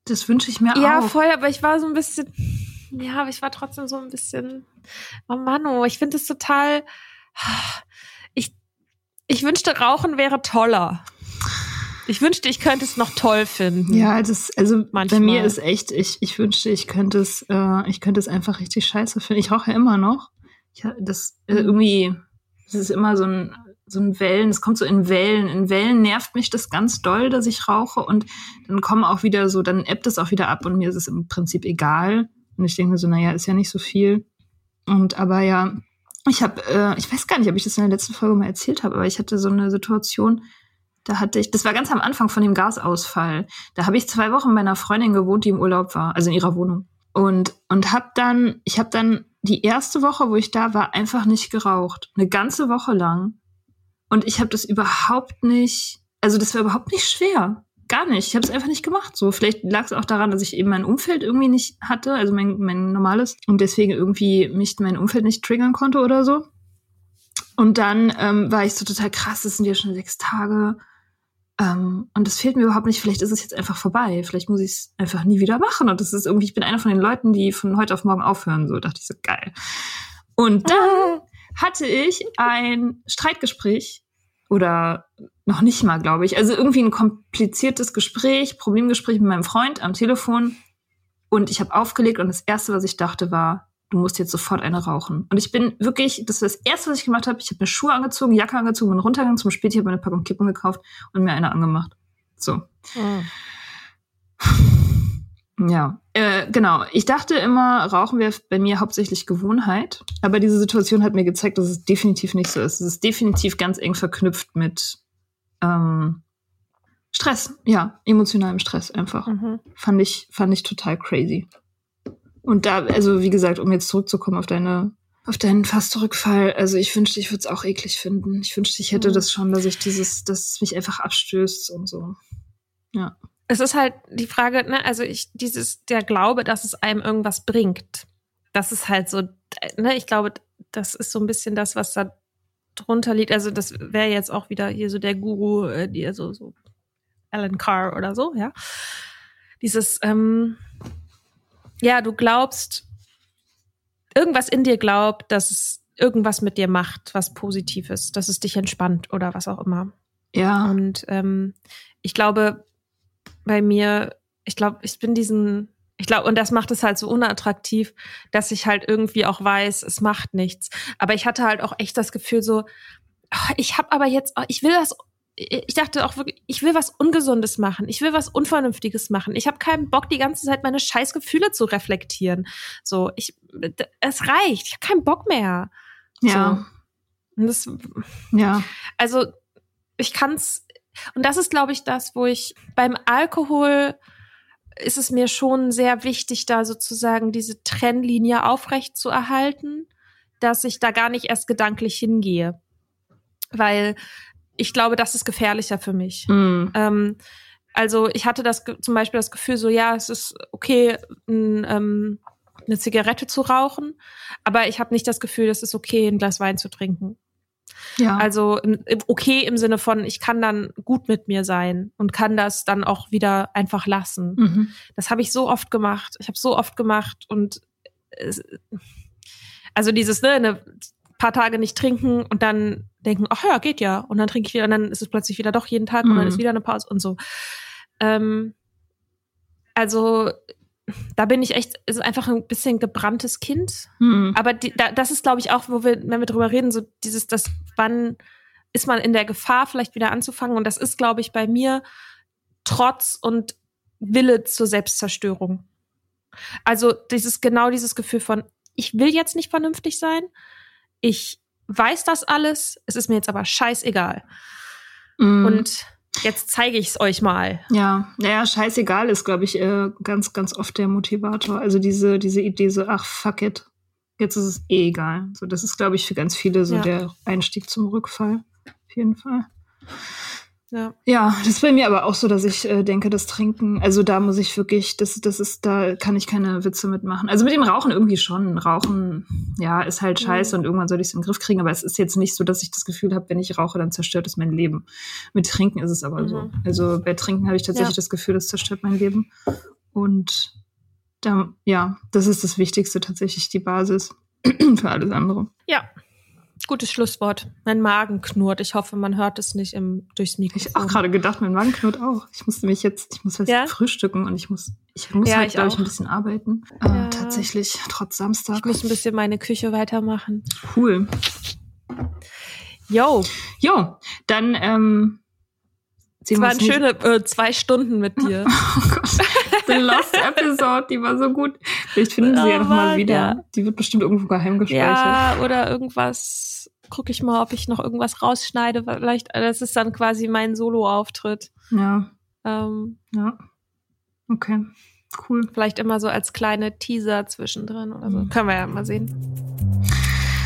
Das wünsche ich mir ja, auch. Ja, voll, aber ich war so ein bisschen, ja, aber ich war trotzdem so ein bisschen, oh Mano, ich finde es total, ich, ich wünschte, Rauchen wäre toller. Ich wünschte, ich könnte es noch toll finden. Ja, das, also Manchmal. bei mir ist echt, ich, ich wünschte, ich könnte es, äh, ich könnte es einfach richtig scheiße finden. Ich rauche ja immer noch. Ich, das äh, irgendwie, das ist immer so ein so ein Wellen, es kommt so in Wellen. In Wellen nervt mich das ganz doll, dass ich rauche und dann kommen auch wieder so, dann ebbt es auch wieder ab und mir ist es im Prinzip egal. Und ich denke mir so, naja, ist ja nicht so viel. Und aber ja, ich habe, äh, ich weiß gar nicht, ob ich das in der letzten Folge mal erzählt habe, aber ich hatte so eine Situation, da hatte ich, das war ganz am Anfang von dem Gasausfall. Da habe ich zwei Wochen bei einer Freundin gewohnt, die im Urlaub war, also in ihrer Wohnung. Und und habe dann, ich habe dann die erste Woche, wo ich da war, einfach nicht geraucht, eine ganze Woche lang. Und ich habe das überhaupt nicht, also das war überhaupt nicht schwer. Gar nicht. Ich habe es einfach nicht gemacht. So, vielleicht lag es auch daran, dass ich eben mein Umfeld irgendwie nicht hatte, also mein, mein normales, und deswegen irgendwie mich mein Umfeld nicht triggern konnte oder so. Und dann ähm, war ich so total krass, das sind ja schon sechs Tage. Ähm, und das fehlt mir überhaupt nicht. Vielleicht ist es jetzt einfach vorbei. Vielleicht muss ich es einfach nie wieder machen. Und das ist irgendwie, ich bin einer von den Leuten, die von heute auf morgen aufhören. So dachte ich so, geil. Und dann hatte ich ein Streitgespräch oder noch nicht mal, glaube ich. Also irgendwie ein kompliziertes Gespräch, Problemgespräch mit meinem Freund am Telefon. Und ich habe aufgelegt und das Erste, was ich dachte, war, du musst jetzt sofort eine rauchen. Und ich bin wirklich, das ist das Erste, was ich gemacht habe. Ich habe mir Schuhe angezogen, Jacke angezogen, bin runtergegangen zum Späti, habe eine Packung Kippen gekauft und mir eine angemacht. So. Oh. Ja, äh, genau. Ich dachte immer, Rauchen wäre bei mir hauptsächlich Gewohnheit. Aber diese Situation hat mir gezeigt, dass es definitiv nicht so ist. Es ist definitiv ganz eng verknüpft mit ähm, Stress. Ja, emotionalem Stress einfach. Mhm. Fand ich, fand ich total crazy. Und da, also wie gesagt, um jetzt zurückzukommen auf deine, auf deinen Fastrückfall, also ich wünschte, ich würde es auch eklig finden. Ich wünschte, ich hätte mhm. das schon, dass ich dieses, dass es mich einfach abstößt und so. Ja. Es ist halt die Frage, ne, also ich, dieses, der Glaube, dass es einem irgendwas bringt. Das ist halt so, ne, ich glaube, das ist so ein bisschen das, was da drunter liegt. Also das wäre jetzt auch wieder hier so der Guru, äh, die so, so Alan Carr oder so, ja. Dieses, ähm, ja, du glaubst, irgendwas in dir glaubt, dass es irgendwas mit dir macht, was Positives, dass es dich entspannt oder was auch immer. Ja. Und ähm, ich glaube, bei mir, ich glaube, ich bin diesen, ich glaube, und das macht es halt so unattraktiv, dass ich halt irgendwie auch weiß, es macht nichts. Aber ich hatte halt auch echt das Gefühl so, ich habe aber jetzt, ich will das ich dachte auch wirklich, ich will was Ungesundes machen. Ich will was Unvernünftiges machen. Ich habe keinen Bock, die ganze Zeit meine scheiß Gefühle zu reflektieren. So, ich, es reicht. Ich habe keinen Bock mehr. Ja. So. Und das, ja. Also, ich kann's, und das ist, glaube ich, das, wo ich beim Alkohol ist es mir schon sehr wichtig, da sozusagen diese Trennlinie aufrecht zu erhalten, dass ich da gar nicht erst gedanklich hingehe. Weil ich glaube, das ist gefährlicher für mich. Mhm. Ähm, also ich hatte das zum Beispiel das Gefühl, so ja, es ist okay, n, ähm, eine Zigarette zu rauchen, aber ich habe nicht das Gefühl, es ist okay, ein Glas Wein zu trinken. Ja. Also okay im Sinne von, ich kann dann gut mit mir sein und kann das dann auch wieder einfach lassen. Mhm. Das habe ich so oft gemacht. Ich habe so oft gemacht und es, also dieses ne, eine paar Tage nicht trinken und dann denken, ach ja, geht ja. Und dann trinke ich wieder und dann ist es plötzlich wieder doch jeden Tag mhm. und dann ist mhm. wieder eine Pause und so. Ähm, also da bin ich echt, ist einfach ein bisschen gebranntes Kind. Mhm. Aber die, da, das ist, glaube ich, auch, wo wir, wenn wir drüber reden, so dieses, das, wann ist man in der Gefahr, vielleicht wieder anzufangen? Und das ist, glaube ich, bei mir Trotz und Wille zur Selbstzerstörung. Also dieses, genau dieses Gefühl von, ich will jetzt nicht vernünftig sein. Ich weiß das alles, es ist mir jetzt aber scheißegal. Mm. Und jetzt zeige ich es euch mal. Ja, naja, scheißegal ist, glaube ich, äh, ganz, ganz oft der Motivator. Also diese, diese Idee so, ach, fuck it, jetzt ist es eh egal. So, das ist, glaube ich, für ganz viele so ja. der Einstieg zum Rückfall. Auf jeden Fall. Ja. ja, das ist bei mir aber auch so, dass ich äh, denke, das Trinken, also da muss ich wirklich, das, das ist, da kann ich keine Witze mitmachen. Also mit dem Rauchen irgendwie schon. Rauchen, ja, ist halt scheiße mhm. und irgendwann soll ich es in den Griff kriegen, aber es ist jetzt nicht so, dass ich das Gefühl habe, wenn ich rauche, dann zerstört es mein Leben. Mit Trinken ist es aber mhm. so. Also bei Trinken habe ich tatsächlich ja. das Gefühl, das zerstört mein Leben. Und da, ja, das ist das Wichtigste, tatsächlich die Basis für alles andere. Ja, Gutes Schlusswort. Mein Magen knurrt. Ich hoffe, man hört es nicht im, durchs Mikrofon. Ich habe auch gerade gedacht, mein Magen knurrt auch. Ich musste mich jetzt, ich muss jetzt ja? frühstücken und ich muss, ich muss ja, halt, glaube ich, ein bisschen arbeiten. Ja. Äh, tatsächlich, trotz Samstag. Ich muss ein bisschen meine Küche weitermachen. Cool. Yo. Jo, dann, ähm, es waren schöne äh, zwei Stunden mit dir. Oh Gott. The Lost Episode, die war so gut. Vielleicht finden sie oh, ja nochmal wieder. Ja. Die wird bestimmt irgendwo geheim gespeichert. Ja, oder irgendwas. Gucke ich mal, ob ich noch irgendwas rausschneide. Vielleicht, das ist dann quasi mein Solo-Auftritt. Ja. Ähm, ja. Okay. Cool. Vielleicht immer so als kleine Teaser zwischendrin oder so. Mhm. Können wir ja mal sehen.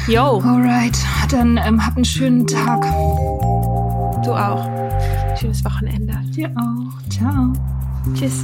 Yo. Alright. Dann ähm, habt einen schönen Tag. Du auch. Schönes Wochenende. Dir auch. Ciao. Tschüss.